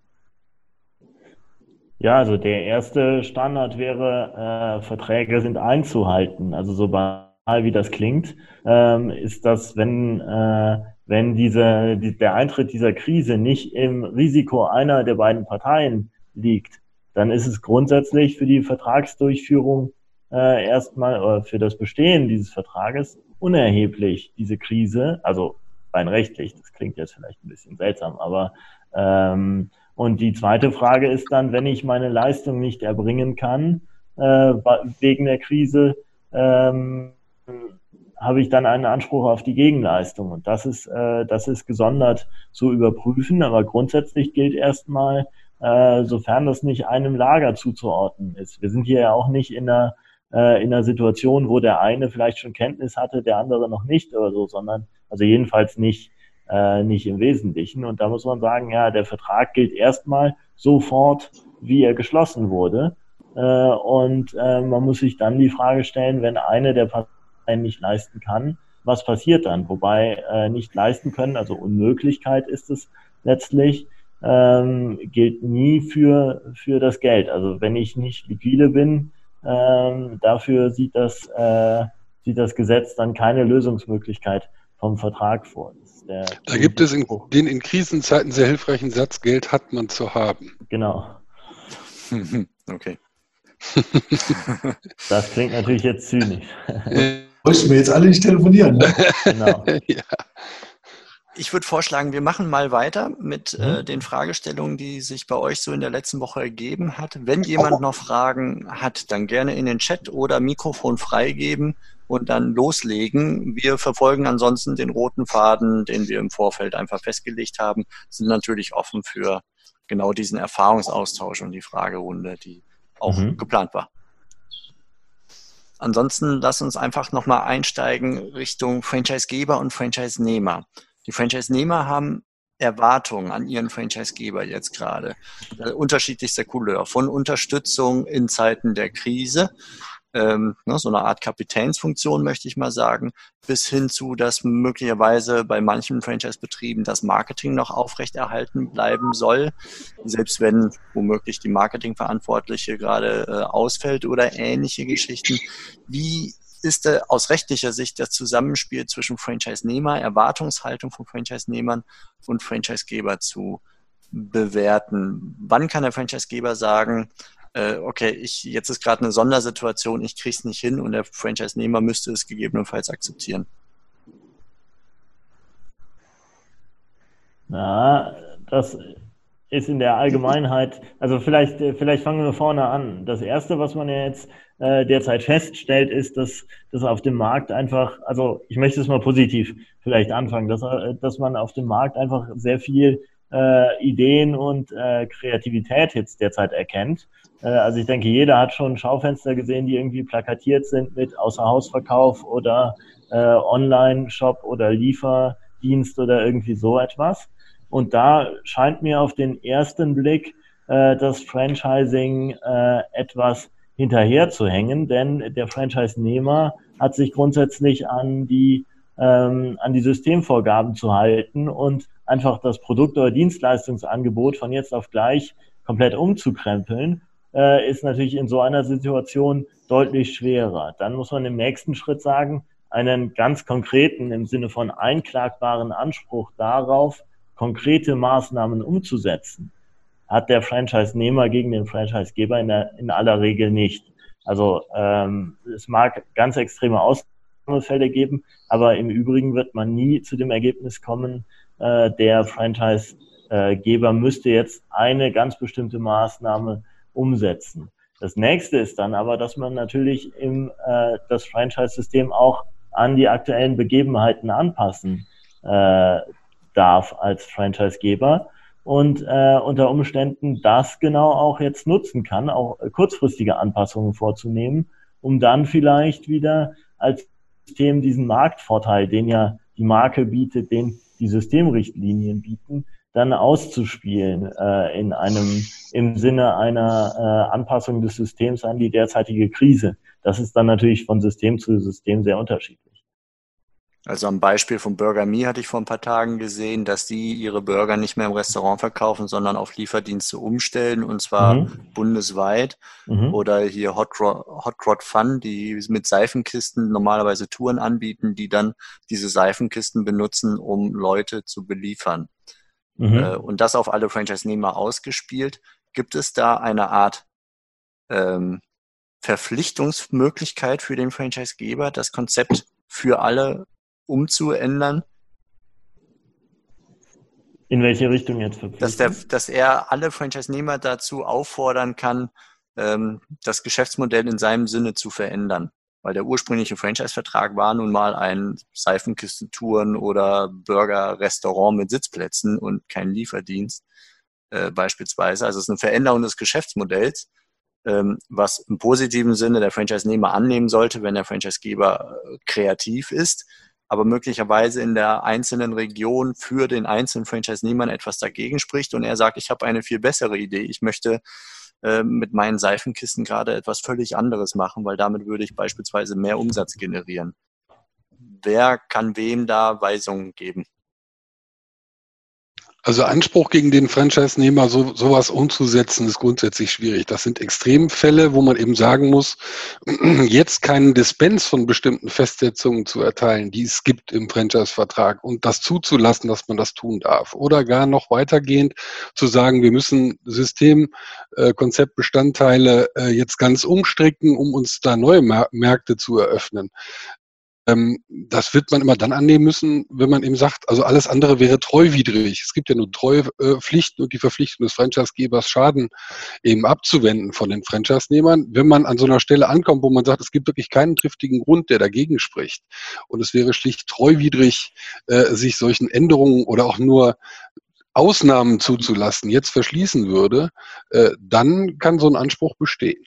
Ja, also der erste Standard wäre, äh, Verträge sind einzuhalten. Also so banal wie das klingt, ähm, ist das, wenn, äh, wenn diese, die, der Eintritt dieser Krise nicht im Risiko einer der beiden Parteien liegt, dann ist es grundsätzlich für die Vertragsdurchführung äh, erstmal oder für das Bestehen dieses Vertrages unerheblich, diese Krise, also rein rechtlich, das klingt jetzt vielleicht ein bisschen seltsam, aber ähm, und die zweite Frage ist dann, wenn ich meine Leistung nicht erbringen kann äh, wegen der Krise, ähm, habe ich dann einen Anspruch auf die Gegenleistung. Und das ist, äh, das ist gesondert zu überprüfen. Aber grundsätzlich gilt erstmal, äh, sofern das nicht einem Lager zuzuordnen ist. Wir sind hier ja auch nicht in einer, äh, in einer Situation, wo der eine vielleicht schon Kenntnis hatte, der andere noch nicht oder so, sondern also jedenfalls nicht äh, nicht im Wesentlichen. Und da muss man sagen, ja, der Vertrag gilt erstmal sofort, wie er geschlossen wurde. Äh, und äh, man muss sich dann die Frage stellen, wenn eine der Parteien nicht leisten kann, was passiert dann? Wobei äh, nicht leisten können, also Unmöglichkeit ist es letztlich, ähm, gilt nie für, für das Geld. Also wenn ich nicht liquide bin, ähm, dafür sieht das, äh, sieht das Gesetz dann keine Lösungsmöglichkeit vom Vertrag vor. Da gibt es in, den in Krisenzeiten sehr hilfreichen Satz, Geld hat man zu haben. Genau. okay. das klingt natürlich jetzt zynisch. Müssen wir jetzt alle nicht telefonieren. Ne? Genau. ja. Ich würde vorschlagen, wir machen mal weiter mit äh, mhm. den Fragestellungen, die sich bei euch so in der letzten Woche ergeben hat. Wenn jemand noch Fragen hat, dann gerne in den Chat oder Mikrofon freigeben und dann loslegen. Wir verfolgen ansonsten den roten Faden, den wir im Vorfeld einfach festgelegt haben, sind natürlich offen für genau diesen Erfahrungsaustausch und die Fragerunde, die auch mhm. geplant war. Ansonsten lass uns einfach nochmal einsteigen Richtung Franchisegeber und Franchise-Nehmer. Die Franchise-Nehmer haben Erwartungen an ihren Franchise-Geber jetzt gerade. Äh, unterschiedlichster Couleur. Von Unterstützung in Zeiten der Krise ähm, ne, so eine Art Kapitänsfunktion, möchte ich mal sagen, bis hin zu, dass möglicherweise bei manchen Franchise-Betrieben das Marketing noch aufrechterhalten bleiben soll, selbst wenn womöglich die Marketingverantwortliche gerade äh, ausfällt oder ähnliche Geschichten. Wie ist äh, aus rechtlicher Sicht das Zusammenspiel zwischen Franchise-Nehmer, Erwartungshaltung von Franchise-Nehmern und Franchise-Geber zu bewerten? Wann kann der Franchise-Geber sagen, äh, okay, ich, jetzt ist gerade eine Sondersituation, ich kriege es nicht hin und der Franchise-Nehmer müsste es gegebenenfalls akzeptieren. Na, das ist in der Allgemeinheit, also vielleicht, vielleicht fangen wir vorne an. Das Erste, was man ja jetzt äh, derzeit feststellt, ist, dass, dass auf dem Markt einfach, also ich möchte es mal positiv vielleicht anfangen, dass, äh, dass man auf dem Markt einfach sehr viel äh, Ideen und äh, Kreativität jetzt derzeit erkennt. Äh, also ich denke, jeder hat schon Schaufenster gesehen, die irgendwie plakatiert sind mit Außerhausverkauf oder äh, Online-Shop oder Lieferdienst oder irgendwie so etwas. Und da scheint mir auf den ersten Blick äh, das Franchising äh, etwas hinterher zu hängen, denn der Franchise-Nehmer hat sich grundsätzlich an die ähm, an die Systemvorgaben zu halten und einfach das Produkt- oder Dienstleistungsangebot von jetzt auf gleich komplett umzukrempeln, äh, ist natürlich in so einer Situation deutlich schwerer. Dann muss man im nächsten Schritt sagen, einen ganz konkreten, im Sinne von einklagbaren Anspruch darauf, konkrete Maßnahmen umzusetzen, hat der Franchise-Nehmer gegen den Franchise-Geber in, in aller Regel nicht. Also ähm, es mag ganz extreme Ausnahmen Fälle geben, aber im Übrigen wird man nie zu dem Ergebnis kommen, äh, der Franchise-Geber müsste jetzt eine ganz bestimmte Maßnahme umsetzen. Das nächste ist dann aber, dass man natürlich im, äh, das Franchise-System auch an die aktuellen Begebenheiten anpassen äh, darf als Franchise-Geber und äh, unter Umständen das genau auch jetzt nutzen kann, auch kurzfristige Anpassungen vorzunehmen, um dann vielleicht wieder als System diesen Marktvorteil, den ja die Marke bietet, den die Systemrichtlinien bieten, dann auszuspielen äh, in einem im Sinne einer äh, Anpassung des Systems an die derzeitige Krise. Das ist dann natürlich von System zu System sehr unterschiedlich. Also am Beispiel von Burger Me hatte ich vor ein paar Tagen gesehen, dass die ihre Burger nicht mehr im Restaurant verkaufen, sondern auf Lieferdienste umstellen und zwar mhm. bundesweit. Mhm. Oder hier Hot Rod, Hot Rod Fun, die mit Seifenkisten normalerweise Touren anbieten, die dann diese Seifenkisten benutzen, um Leute zu beliefern. Mhm. Äh, und das auf alle Franchise-Nehmer ausgespielt. Gibt es da eine Art ähm, Verpflichtungsmöglichkeit für den Franchise-Geber, das Konzept für alle umzuändern. In welche Richtung jetzt dass, der, dass er alle Franchise-Nehmer dazu auffordern kann, ähm, das Geschäftsmodell in seinem Sinne zu verändern. Weil der ursprüngliche Franchise-Vertrag war nun mal ein Seifenkistentouren oder Burger-Restaurant mit Sitzplätzen und kein Lieferdienst äh, beispielsweise. Also es ist eine Veränderung des Geschäftsmodells, ähm, was im positiven Sinne der Franchise-Nehmer annehmen sollte, wenn der Franchise-Geber äh, kreativ ist aber möglicherweise in der einzelnen Region für den einzelnen Franchise-Nehmer etwas dagegen spricht und er sagt, ich habe eine viel bessere Idee. Ich möchte äh, mit meinen Seifenkisten gerade etwas völlig anderes machen, weil damit würde ich beispielsweise mehr Umsatz generieren. Wer kann wem da Weisungen geben? Also Anspruch gegen den Franchise-Nehmer, so, sowas umzusetzen, ist grundsätzlich schwierig. Das sind Extremfälle, wo man eben sagen muss, jetzt keinen Dispens von bestimmten Festsetzungen zu erteilen, die es gibt im Franchise-Vertrag und das zuzulassen, dass man das tun darf. Oder gar noch weitergehend zu sagen, wir müssen System, äh, äh, jetzt ganz umstricken, um uns da neue Märkte zu eröffnen. Ähm, das wird man immer dann annehmen müssen, wenn man eben sagt, also alles andere wäre treuwidrig. Es gibt ja nur Treuepflichten und die Verpflichtung des Franchisegebers, Schaden eben abzuwenden von den Franchise-Nehmern. Wenn man an so einer Stelle ankommt, wo man sagt, es gibt wirklich keinen triftigen Grund, der dagegen spricht und es wäre schlicht treuwidrig, äh, sich solchen Änderungen oder auch nur Ausnahmen zuzulassen, jetzt verschließen würde, äh, dann kann so ein Anspruch bestehen.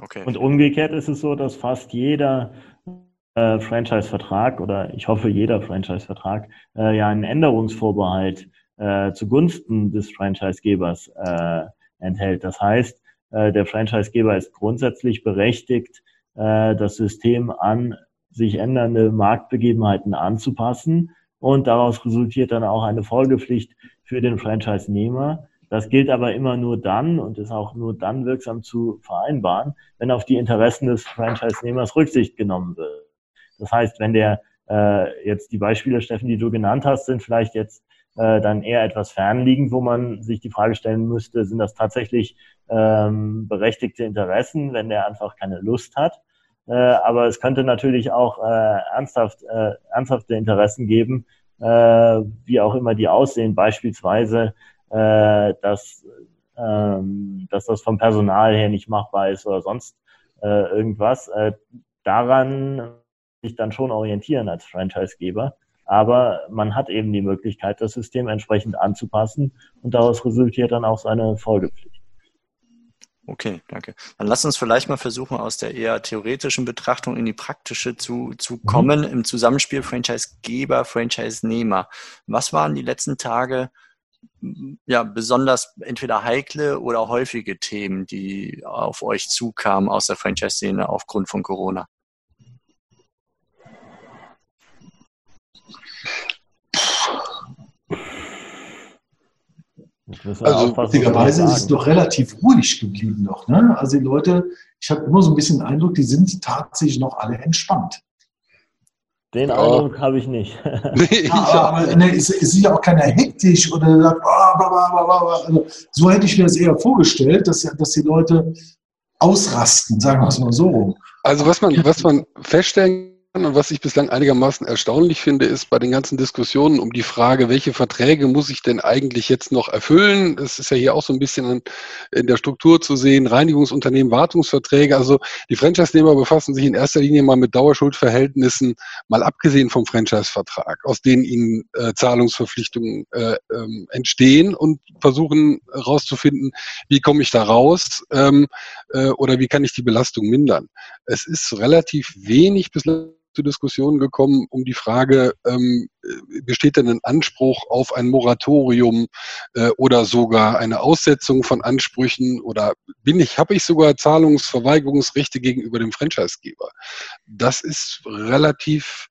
Okay. Und umgekehrt ist es so, dass fast jeder äh, Franchise-Vertrag oder ich hoffe jeder Franchise-Vertrag äh, ja einen Änderungsvorbehalt äh, zugunsten des Franchisegebers äh, enthält. Das heißt, äh, der Franchisegeber ist grundsätzlich berechtigt, äh, das System an sich ändernde Marktbegebenheiten anzupassen und daraus resultiert dann auch eine Folgepflicht für den Franchise-Nehmer. Das gilt aber immer nur dann und ist auch nur dann wirksam zu vereinbaren, wenn auf die Interessen des Franchise-Nehmers Rücksicht genommen wird. Das heißt, wenn der äh, jetzt die Beispiele, Steffen, die du genannt hast, sind vielleicht jetzt äh, dann eher etwas fernliegend, wo man sich die Frage stellen müsste, sind das tatsächlich ähm, berechtigte Interessen, wenn der einfach keine Lust hat. Äh, aber es könnte natürlich auch äh, ernsthaft, äh, ernsthafte Interessen geben, äh, wie auch immer die aussehen, beispielsweise, äh, dass, ähm, dass das vom Personal her nicht machbar ist oder sonst äh, irgendwas. Äh, daran sich dann schon orientieren als Franchisegeber. Aber man hat eben die Möglichkeit, das System entsprechend anzupassen und daraus resultiert dann auch seine Folgepflicht. Okay, danke. Dann lass uns vielleicht mal versuchen, aus der eher theoretischen Betrachtung in die praktische zu, zu mhm. kommen mhm. im Zusammenspiel Franchisegeber, Franchise-Nehmer. Was waren die letzten Tage ja besonders entweder heikle oder häufige Themen, die auf euch zukamen aus der Franchise-Szene aufgrund von Corona? Also witzigerweise ist es doch relativ ruhig geblieben noch. Ne? Also die Leute, ich habe immer so ein bisschen den Eindruck, die sind tatsächlich noch alle entspannt. Den ja. Eindruck habe ich nicht. Nee, ja, aber ne, es, es, ist ja auch keiner hektisch oder sagt, oh, bla, bla, bla, also, so hätte ich mir das eher vorgestellt, dass, dass die Leute ausrasten, sagen wir es mal so. Also was man, was man feststellen und was ich bislang einigermaßen erstaunlich finde, ist bei den ganzen Diskussionen um die Frage, welche Verträge muss ich denn eigentlich jetzt noch erfüllen? Das ist ja hier auch so ein bisschen in der Struktur zu sehen. Reinigungsunternehmen, Wartungsverträge. Also die Franchise-Nehmer befassen sich in erster Linie mal mit Dauerschuldverhältnissen, mal abgesehen vom Franchise-Vertrag, aus denen ihnen äh, Zahlungsverpflichtungen äh, ähm, entstehen und versuchen herauszufinden, wie komme ich da raus ähm, äh, oder wie kann ich die Belastung mindern. Es ist relativ wenig bislang zu Diskussionen gekommen um die Frage, ähm, besteht denn ein Anspruch auf ein Moratorium äh, oder sogar eine Aussetzung von Ansprüchen oder bin ich, habe ich sogar Zahlungsverweigerungsrechte gegenüber dem Franchisegeber? Das ist relativ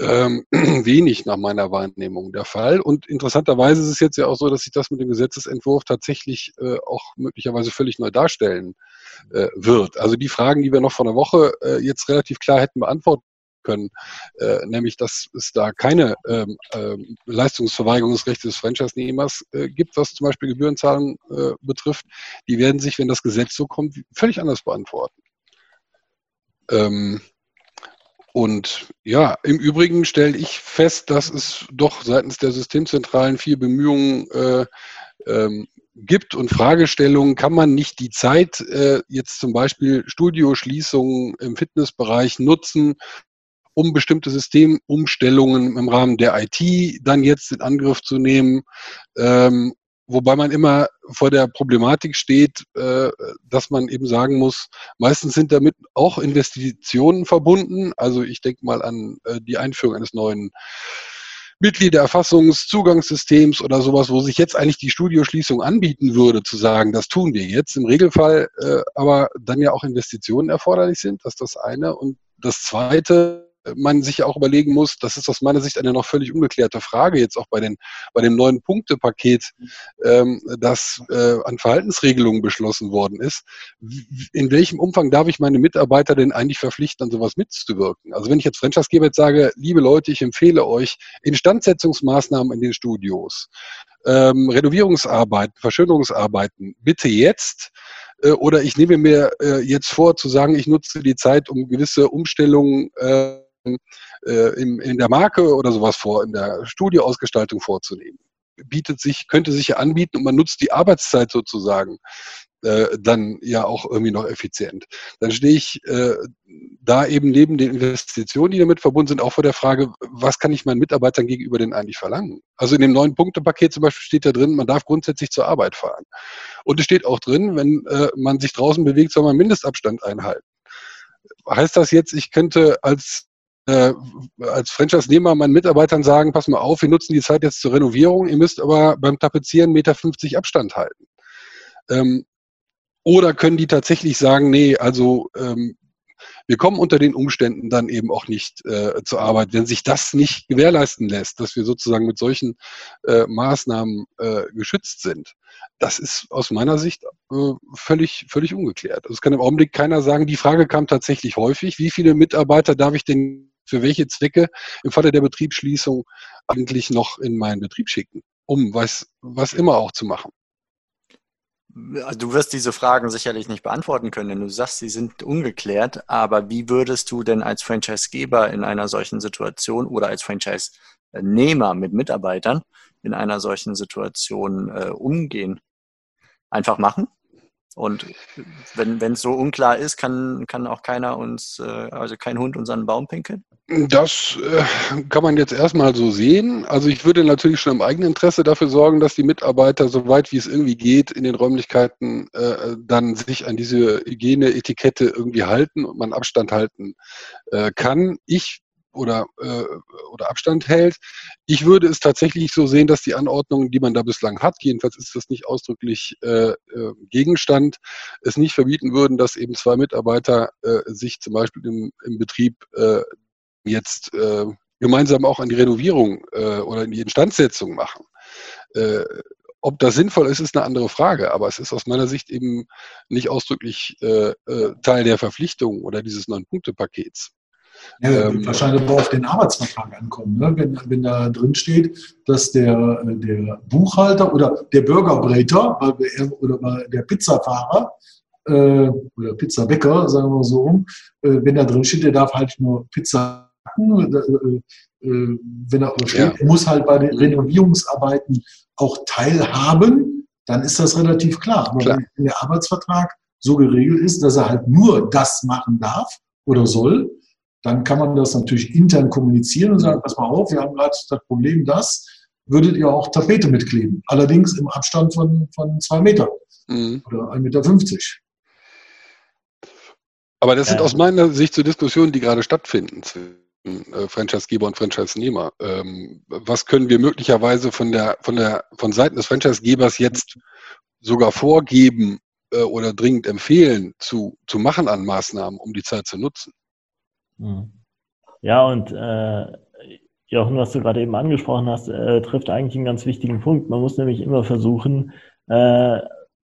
ähm, wenig nach meiner Wahrnehmung der Fall. Und interessanterweise ist es jetzt ja auch so, dass sich das mit dem Gesetzesentwurf tatsächlich äh, auch möglicherweise völlig neu darstellen äh, wird. Also die Fragen, die wir noch vor einer Woche äh, jetzt relativ klar hätten beantworten können, äh, nämlich dass es da keine ähm, äh, Leistungsverweigerungsrechte des Franchise-Nehmers äh, gibt, was zum Beispiel Gebührenzahlungen äh, betrifft, die werden sich, wenn das Gesetz so kommt, völlig anders beantworten. Ähm, und ja, im Übrigen stelle ich fest, dass es doch seitens der Systemzentralen viel Bemühungen äh, ähm, gibt und Fragestellungen, kann man nicht die Zeit, äh, jetzt zum Beispiel Studioschließungen im Fitnessbereich nutzen, um bestimmte Systemumstellungen im Rahmen der IT dann jetzt in Angriff zu nehmen, ähm, Wobei man immer vor der Problematik steht, äh, dass man eben sagen muss, meistens sind damit auch Investitionen verbunden. Also ich denke mal an äh, die Einführung eines neuen Mitgliedererfassungszugangssystems oder sowas, wo sich jetzt eigentlich die Studioschließung anbieten würde, zu sagen, das tun wir jetzt. Im Regelfall äh, aber dann ja auch Investitionen erforderlich sind. Das ist das eine. Und das zweite, man sich auch überlegen muss, das ist aus meiner Sicht eine noch völlig ungeklärte Frage, jetzt auch bei, den, bei dem neuen Punktepaket, ähm, das äh, an Verhaltensregelungen beschlossen worden ist. In welchem Umfang darf ich meine Mitarbeiter denn eigentlich verpflichten, an sowas mitzuwirken? Also wenn ich jetzt Franchisegeber jetzt sage, liebe Leute, ich empfehle euch Instandsetzungsmaßnahmen in den Studios, ähm, Renovierungsarbeiten, Verschönerungsarbeiten, bitte jetzt, äh, oder ich nehme mir äh, jetzt vor zu sagen, ich nutze die Zeit, um gewisse Umstellungen äh, äh, in, in der Marke oder sowas vor, in der Studioausgestaltung vorzunehmen. Bietet sich, könnte sich ja anbieten und man nutzt die Arbeitszeit sozusagen äh, dann ja auch irgendwie noch effizient. Dann stehe ich äh, da eben neben den Investitionen, die damit verbunden sind, auch vor der Frage, was kann ich meinen Mitarbeitern gegenüber denn eigentlich verlangen? Also in dem neuen Punktepaket zum Beispiel steht da drin, man darf grundsätzlich zur Arbeit fahren. Und es steht auch drin, wenn äh, man sich draußen bewegt, soll man Mindestabstand einhalten. Heißt das jetzt, ich könnte als äh, als Franchise-Nehmer meinen Mitarbeitern sagen, pass mal auf, wir nutzen die Zeit jetzt zur Renovierung, ihr müsst aber beim Tapezieren 1,50 Meter Abstand halten. Ähm, oder können die tatsächlich sagen, nee, also ähm, wir kommen unter den Umständen dann eben auch nicht äh, zur Arbeit, wenn sich das nicht gewährleisten lässt, dass wir sozusagen mit solchen äh, Maßnahmen äh, geschützt sind. Das ist aus meiner Sicht äh, völlig, völlig ungeklärt. Also es kann im Augenblick keiner sagen, die Frage kam tatsächlich häufig, wie viele Mitarbeiter darf ich denn für welche Zwecke im Falle der Betriebsschließung eigentlich noch in meinen Betrieb schicken, um was, was immer auch zu machen. Also du wirst diese Fragen sicherlich nicht beantworten können, denn du sagst, sie sind ungeklärt. Aber wie würdest du denn als Franchisegeber in einer solchen Situation oder als Franchise-Nehmer mit Mitarbeitern in einer solchen Situation äh, umgehen? Einfach machen? Und wenn es so unklar ist, kann, kann auch keiner uns, äh, also kein Hund unseren Baum pinkeln? Das äh, kann man jetzt erstmal so sehen. Also ich würde natürlich schon im eigenen Interesse dafür sorgen, dass die Mitarbeiter, soweit wie es irgendwie geht, in den Räumlichkeiten äh, dann sich an diese Hygieneetikette irgendwie halten und man Abstand halten äh, kann. Ich oder, äh, oder Abstand hält. Ich würde es tatsächlich so sehen, dass die Anordnungen, die man da bislang hat, jedenfalls ist das nicht ausdrücklich äh, äh, Gegenstand, es nicht verbieten würden, dass eben zwei Mitarbeiter äh, sich zum Beispiel im, im Betrieb äh, jetzt äh, gemeinsam auch an die Renovierung äh, oder in die Instandsetzung machen. Äh, ob das sinnvoll ist, ist eine andere Frage, aber es ist aus meiner Sicht eben nicht ausdrücklich äh, äh, Teil der Verpflichtung oder dieses Neun-Punkte-Pakets. Ja, ähm, wahrscheinlich aber auf den Arbeitsvertrag ankommen. Ne? Wenn, wenn da drin steht, dass der, der Buchhalter oder der Bürgerbräter oder der Pizzafahrer äh, oder Pizzabäcker, sagen wir so rum, äh, wenn da drin steht, der darf halt nur Pizza backen, äh, äh, wenn er steht, ja. muss halt bei den Renovierungsarbeiten auch teilhaben, dann ist das relativ klar. Aber klar. wenn der Arbeitsvertrag so geregelt ist, dass er halt nur das machen darf oder soll, dann kann man das natürlich intern kommunizieren und sagen, pass mal auf, wir haben gerade das Problem das, würdet ihr auch Tapete mitkleben. Allerdings im Abstand von, von zwei Metern mhm. oder 1,50 Meter. Aber das sind aus meiner Sicht so Diskussionen, die gerade stattfinden äh, Franchisegeber und Franchisenehmer. Ähm, was können wir möglicherweise von der, von der, von Seiten des Franchisegebers jetzt sogar vorgeben äh, oder dringend empfehlen zu, zu machen an Maßnahmen, um die Zeit zu nutzen? Hm. Ja, und äh, Jochen, was du gerade eben angesprochen hast, äh, trifft eigentlich einen ganz wichtigen Punkt. Man muss nämlich immer versuchen, äh,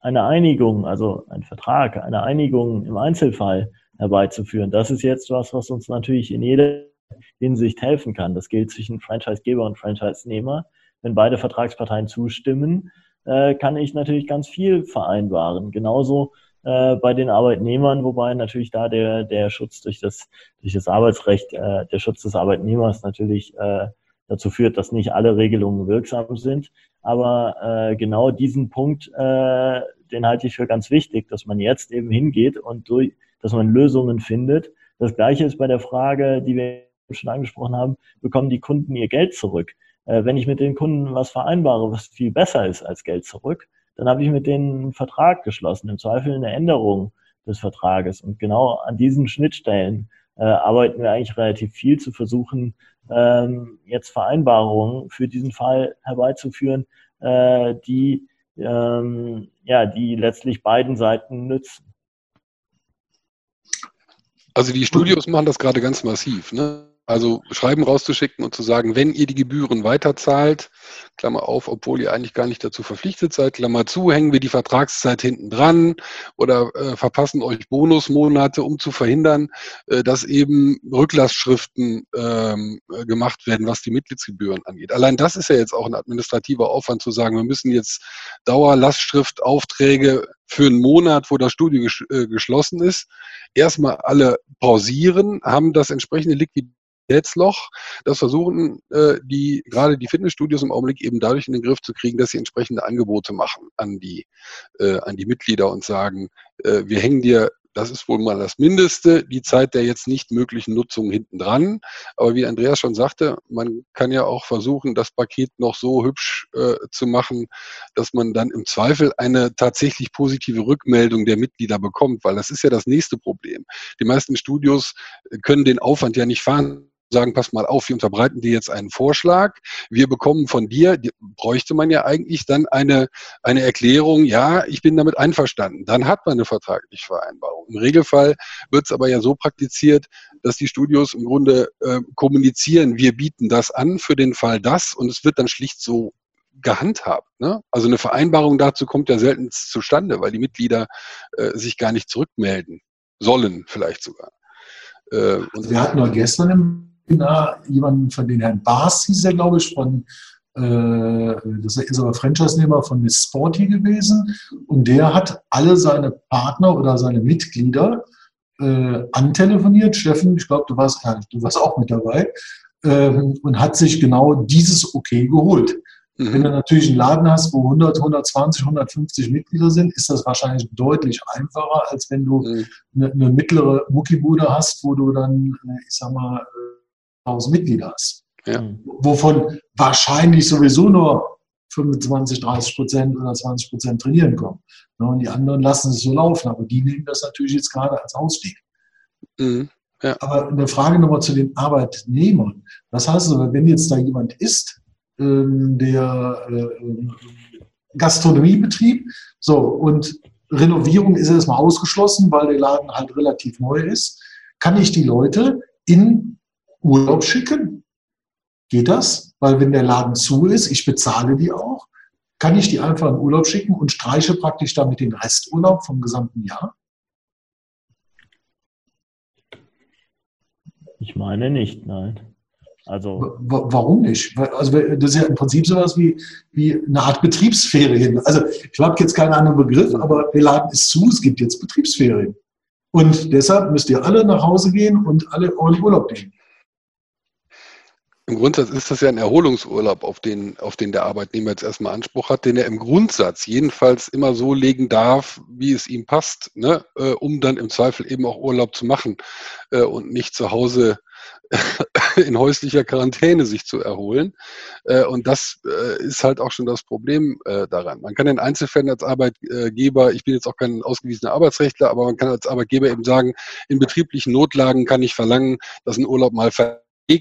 eine Einigung, also ein Vertrag, eine Einigung im Einzelfall herbeizuführen. Das ist jetzt was, was uns natürlich in jeder Hinsicht helfen kann. Das gilt zwischen Franchisegeber und Franchise-Nehmer. Wenn beide Vertragsparteien zustimmen, äh, kann ich natürlich ganz viel vereinbaren. Genauso äh, bei den Arbeitnehmern, wobei natürlich da der, der Schutz durch das, durch das Arbeitsrecht, äh, der Schutz des Arbeitnehmers natürlich äh, dazu führt, dass nicht alle Regelungen wirksam sind. Aber äh, genau diesen Punkt, äh, den halte ich für ganz wichtig, dass man jetzt eben hingeht und durch, dass man Lösungen findet. Das Gleiche ist bei der Frage, die wir schon angesprochen haben, bekommen die Kunden ihr Geld zurück. Äh, wenn ich mit den Kunden was vereinbare, was viel besser ist als Geld zurück, dann habe ich mit denen einen Vertrag geschlossen, im Zweifel eine Änderung des Vertrages. Und genau an diesen Schnittstellen äh, arbeiten wir eigentlich relativ viel zu versuchen, ähm, jetzt Vereinbarungen für diesen Fall herbeizuführen, äh, die ähm, ja, die letztlich beiden Seiten nützen. Also die Studios machen das gerade ganz massiv. Ne? Also Schreiben rauszuschicken und zu sagen, wenn ihr die Gebühren weiterzahlt, Klammer auf, obwohl ihr eigentlich gar nicht dazu verpflichtet seid, Klammer zu, hängen wir die Vertragszeit hinten dran oder äh, verpassen euch Bonusmonate, um zu verhindern, äh, dass eben Rücklassschriften ähm, gemacht werden, was die Mitgliedsgebühren angeht. Allein das ist ja jetzt auch ein administrativer Aufwand zu sagen, wir müssen jetzt Dauerlastschriftaufträge für einen Monat, wo das Studio ges äh, geschlossen ist, erstmal alle pausieren, haben das entsprechende Liquidität Liquiditätsloch. Das versuchen äh, die gerade die Fitnessstudios im Augenblick eben dadurch in den Griff zu kriegen, dass sie entsprechende Angebote machen an die äh, an die Mitglieder und sagen, äh, wir hängen dir das ist wohl mal das Mindeste, die Zeit der jetzt nicht möglichen Nutzung hinten dran. Aber wie Andreas schon sagte, man kann ja auch versuchen, das Paket noch so hübsch äh, zu machen, dass man dann im Zweifel eine tatsächlich positive Rückmeldung der Mitglieder bekommt, weil das ist ja das nächste Problem. Die meisten Studios können den Aufwand ja nicht fahren sagen, pass mal auf, wir unterbreiten dir jetzt einen Vorschlag. Wir bekommen von dir, die, bräuchte man ja eigentlich dann eine, eine Erklärung, ja, ich bin damit einverstanden. Dann hat man eine vertragliche Vereinbarung. Im Regelfall wird es aber ja so praktiziert, dass die Studios im Grunde äh, kommunizieren, wir bieten das an für den Fall das und es wird dann schlicht so gehandhabt. Ne? Also eine Vereinbarung dazu kommt ja selten zustande, weil die Mitglieder äh, sich gar nicht zurückmelden sollen, vielleicht sogar. Äh, wir hatten ja gestern im jemanden von den Herrn Baas, hieß er, glaube ich, von, äh, das ist aber Franchise-Nehmer von Miss Sporty gewesen. Und der hat alle seine Partner oder seine Mitglieder äh, antelefoniert. Steffen, ich glaube, du warst, ja, du warst auch mit dabei. Ähm, und hat sich genau dieses Okay geholt. Mhm. Wenn du natürlich einen Laden hast, wo 100, 120, 150 Mitglieder sind, ist das wahrscheinlich deutlich einfacher, als wenn du mhm. eine, eine mittlere Muckibude hast, wo du dann, äh, ich sag mal, 1000 Mitglieder hast. Ja. Wovon wahrscheinlich sowieso nur 25, 30 Prozent oder 20 Prozent trainieren kommen. Und die anderen lassen es so laufen, aber die nehmen das natürlich jetzt gerade als Ausstieg. Mhm. Ja. Aber eine Frage nochmal zu den Arbeitnehmern. Das heißt, wenn jetzt da jemand ist, ähm, der äh, Gastronomiebetrieb, so und Renovierung ist erstmal ausgeschlossen, weil der Laden halt relativ neu ist, kann ich die Leute in Urlaub schicken? Geht das? Weil wenn der Laden zu ist, ich bezahle die auch, kann ich die einfach in Urlaub schicken und streiche praktisch damit den Resturlaub vom gesamten Jahr? Ich meine nicht, nein. Also warum nicht? Also das ist ja im Prinzip sowas wie, wie eine Art Betriebsferien. Also ich habe jetzt keinen anderen Begriff, aber der Laden ist zu, es gibt jetzt Betriebsferien. Und deshalb müsst ihr alle nach Hause gehen und alle euren Urlaub nehmen. Im Grundsatz ist das ja ein Erholungsurlaub, auf den, auf den der Arbeitnehmer jetzt erstmal Anspruch hat, den er im Grundsatz jedenfalls immer so legen darf, wie es ihm passt, ne? Äh, um dann im Zweifel eben auch Urlaub zu machen äh, und nicht zu Hause in häuslicher Quarantäne sich zu erholen. Äh, und das äh, ist halt auch schon das Problem äh, daran. Man kann in Einzelfällen als Arbeitgeber, ich bin jetzt auch kein ausgewiesener Arbeitsrechtler, aber man kann als Arbeitgeber eben sagen, in betrieblichen Notlagen kann ich verlangen, dass ein Urlaub mal ver äh,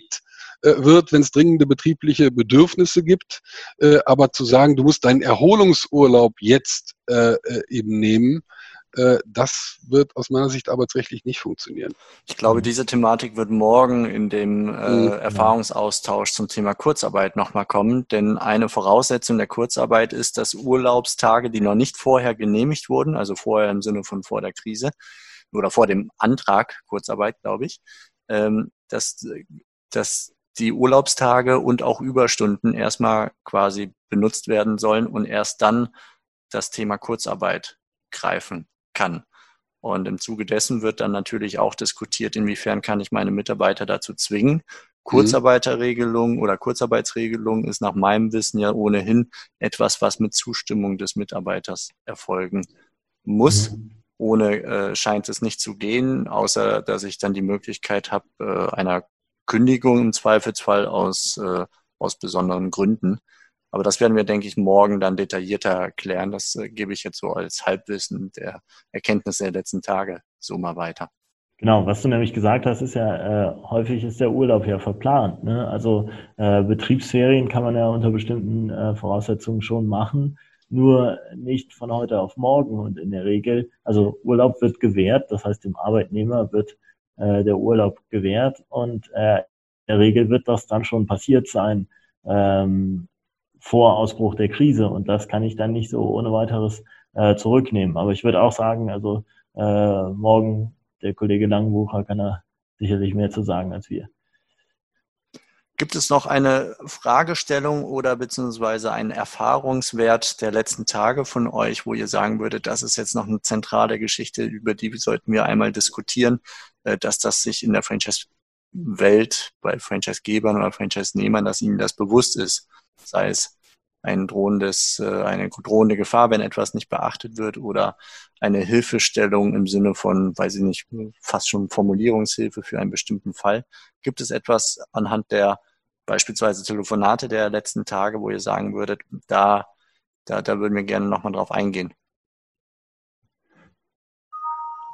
wird, wenn es dringende betriebliche Bedürfnisse gibt. Äh, aber zu sagen, du musst deinen Erholungsurlaub jetzt äh, eben nehmen, das wird aus meiner Sicht arbeitsrechtlich nicht funktionieren. Ich glaube, diese Thematik wird morgen in dem äh, mhm. Erfahrungsaustausch zum Thema Kurzarbeit nochmal kommen. Denn eine Voraussetzung der Kurzarbeit ist, dass Urlaubstage, die noch nicht vorher genehmigt wurden, also vorher im Sinne von vor der Krise oder vor dem Antrag Kurzarbeit, glaube ich, ähm, dass, dass die Urlaubstage und auch Überstunden erstmal quasi benutzt werden sollen und erst dann das Thema Kurzarbeit greifen kann. Und im Zuge dessen wird dann natürlich auch diskutiert, inwiefern kann ich meine Mitarbeiter dazu zwingen. Kurzarbeiterregelung oder Kurzarbeitsregelung ist nach meinem Wissen ja ohnehin etwas, was mit Zustimmung des Mitarbeiters erfolgen muss. Mhm. Ohne äh, scheint es nicht zu gehen, außer dass ich dann die Möglichkeit habe, äh, einer Kündigung im Zweifelsfall aus, äh, aus besonderen Gründen. Aber das werden wir, denke ich, morgen dann detaillierter erklären. Das äh, gebe ich jetzt so als Halbwissen der Erkenntnisse der letzten Tage so mal weiter. Genau, was du nämlich gesagt hast, ist ja, äh, häufig ist der Urlaub ja verplant. Ne? Also äh, Betriebsferien kann man ja unter bestimmten äh, Voraussetzungen schon machen, nur nicht von heute auf morgen. Und in der Regel, also Urlaub wird gewährt, das heißt dem Arbeitnehmer wird äh, der Urlaub gewährt und äh, in der Regel wird das dann schon passiert sein ähm, vor Ausbruch der Krise und das kann ich dann nicht so ohne weiteres äh, zurücknehmen. Aber ich würde auch sagen, also äh, morgen der Kollege Langbucher kann da sicherlich mehr zu sagen als wir. Gibt es noch eine Fragestellung oder beziehungsweise einen Erfahrungswert der letzten Tage von euch, wo ihr sagen würdet, das ist jetzt noch eine zentrale Geschichte, über die sollten wir einmal diskutieren, dass das sich in der Franchise-Welt bei Franchise-Gebern oder Franchise-Nehmern, dass ihnen das bewusst ist, sei es ein drohendes, äh, eine drohende Gefahr, wenn etwas nicht beachtet wird oder eine Hilfestellung im Sinne von, weiß ich nicht, fast schon Formulierungshilfe für einen bestimmten Fall. Gibt es etwas anhand der beispielsweise Telefonate der letzten Tage, wo ihr sagen würdet, da, da, da würden wir gerne nochmal drauf eingehen.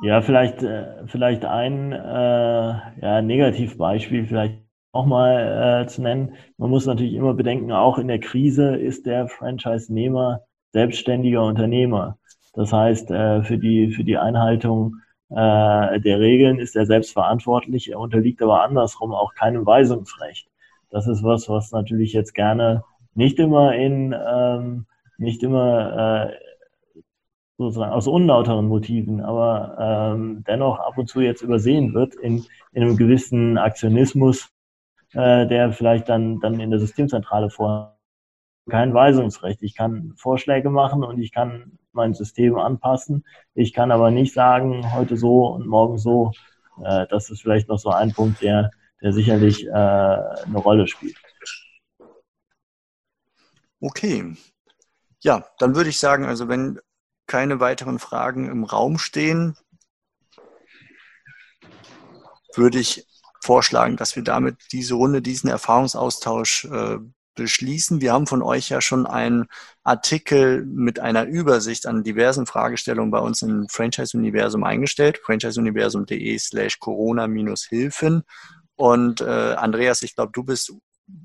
Ja, vielleicht, äh, vielleicht ein äh, ja, Negativbeispiel vielleicht auch mal äh, zu nennen. Man muss natürlich immer bedenken, auch in der Krise ist der Franchise-Nehmer selbstständiger Unternehmer. Das heißt, äh, für, die, für die Einhaltung äh, der Regeln ist er selbst verantwortlich. Er unterliegt aber andersrum auch keinem Weisungsrecht. Das ist was, was natürlich jetzt gerne nicht immer in, ähm, nicht immer äh, sozusagen aus unlauteren Motiven, aber ähm, dennoch ab und zu jetzt übersehen wird in, in einem gewissen Aktionismus, äh, der vielleicht dann, dann in der Systemzentrale vor kein Weisungsrecht. Ich kann Vorschläge machen und ich kann mein System anpassen. Ich kann aber nicht sagen, heute so und morgen so. Äh, das ist vielleicht noch so ein Punkt, der der sicherlich äh, eine Rolle spielt. Okay. Ja, dann würde ich sagen, also wenn keine weiteren Fragen im Raum stehen, würde ich vorschlagen, dass wir damit diese Runde, diesen Erfahrungsaustausch äh, beschließen. Wir haben von euch ja schon einen Artikel mit einer Übersicht an diversen Fragestellungen bei uns im Franchise-Universum eingestellt, franchiseuniversum.de slash corona-hilfen. Und äh, Andreas, ich glaube, du bist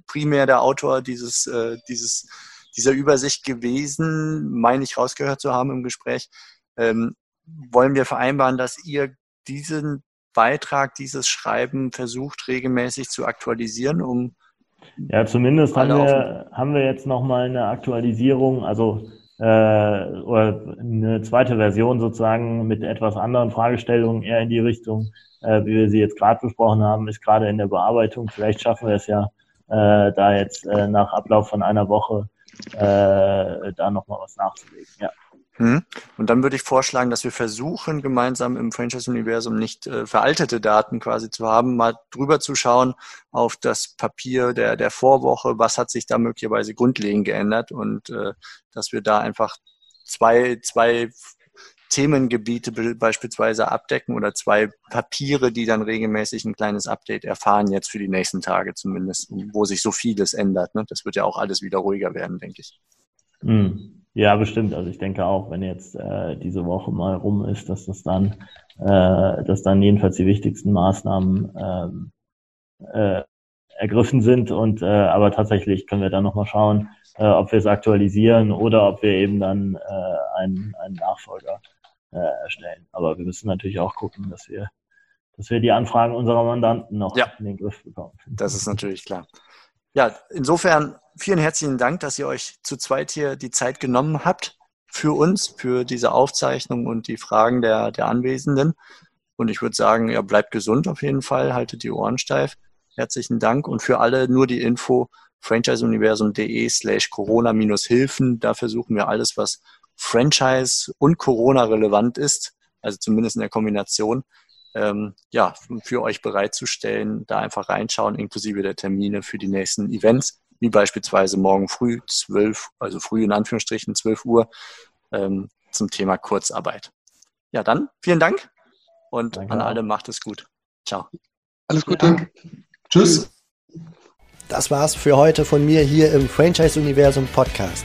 primär der Autor dieses, äh, dieses, dieser Übersicht gewesen, meine ich rausgehört zu haben im Gespräch. Ähm, wollen wir vereinbaren, dass ihr diesen Beitrag, dieses Schreiben versucht regelmäßig zu aktualisieren, um ja, zumindest haben wir, haben wir jetzt nochmal eine Aktualisierung, also äh, oder eine zweite Version sozusagen mit etwas anderen Fragestellungen eher in die Richtung, äh, wie wir sie jetzt gerade besprochen haben, ist gerade in der Bearbeitung. Vielleicht schaffen wir es ja, äh, da jetzt äh, nach Ablauf von einer Woche äh, da nochmal was nachzulegen. Ja. Hm. Und dann würde ich vorschlagen, dass wir versuchen, gemeinsam im Franchise-Universum nicht äh, veraltete Daten quasi zu haben, mal drüber zu schauen auf das Papier der, der Vorwoche, was hat sich da möglicherweise grundlegend geändert und äh, dass wir da einfach zwei, zwei Themengebiete beispielsweise abdecken oder zwei Papiere, die dann regelmäßig ein kleines Update erfahren, jetzt für die nächsten Tage zumindest, wo sich so vieles ändert. Ne? Das wird ja auch alles wieder ruhiger werden, denke ich. Hm. Ja, bestimmt. Also ich denke auch, wenn jetzt äh, diese Woche mal rum ist, dass das dann, äh, dass dann jedenfalls die wichtigsten Maßnahmen ähm, äh, ergriffen sind. Und äh, aber tatsächlich können wir dann nochmal schauen, äh, ob wir es aktualisieren oder ob wir eben dann äh, einen, einen Nachfolger äh, erstellen. Aber wir müssen natürlich auch gucken, dass wir, dass wir die Anfragen unserer Mandanten noch ja, in den Griff bekommen. Das ist natürlich klar. Ja, insofern vielen herzlichen Dank, dass ihr euch zu zweit hier die Zeit genommen habt für uns, für diese Aufzeichnung und die Fragen der, der Anwesenden. Und ich würde sagen, ja, bleibt gesund auf jeden Fall, haltet die Ohren steif. Herzlichen Dank und für alle nur die Info franchiseuniversum.de slash Corona-Hilfen. Da versuchen wir alles, was Franchise und Corona relevant ist, also zumindest in der Kombination, ähm, ja, für euch bereitzustellen. Da einfach reinschauen, inklusive der Termine für die nächsten Events, wie beispielsweise morgen früh 12, also früh in Anführungsstrichen 12 Uhr ähm, zum Thema Kurzarbeit. Ja, dann vielen Dank und Danke an alle macht es gut. Ciao. Alles Gute. Tschüss. Das war's für heute von mir hier im Franchise Universum Podcast.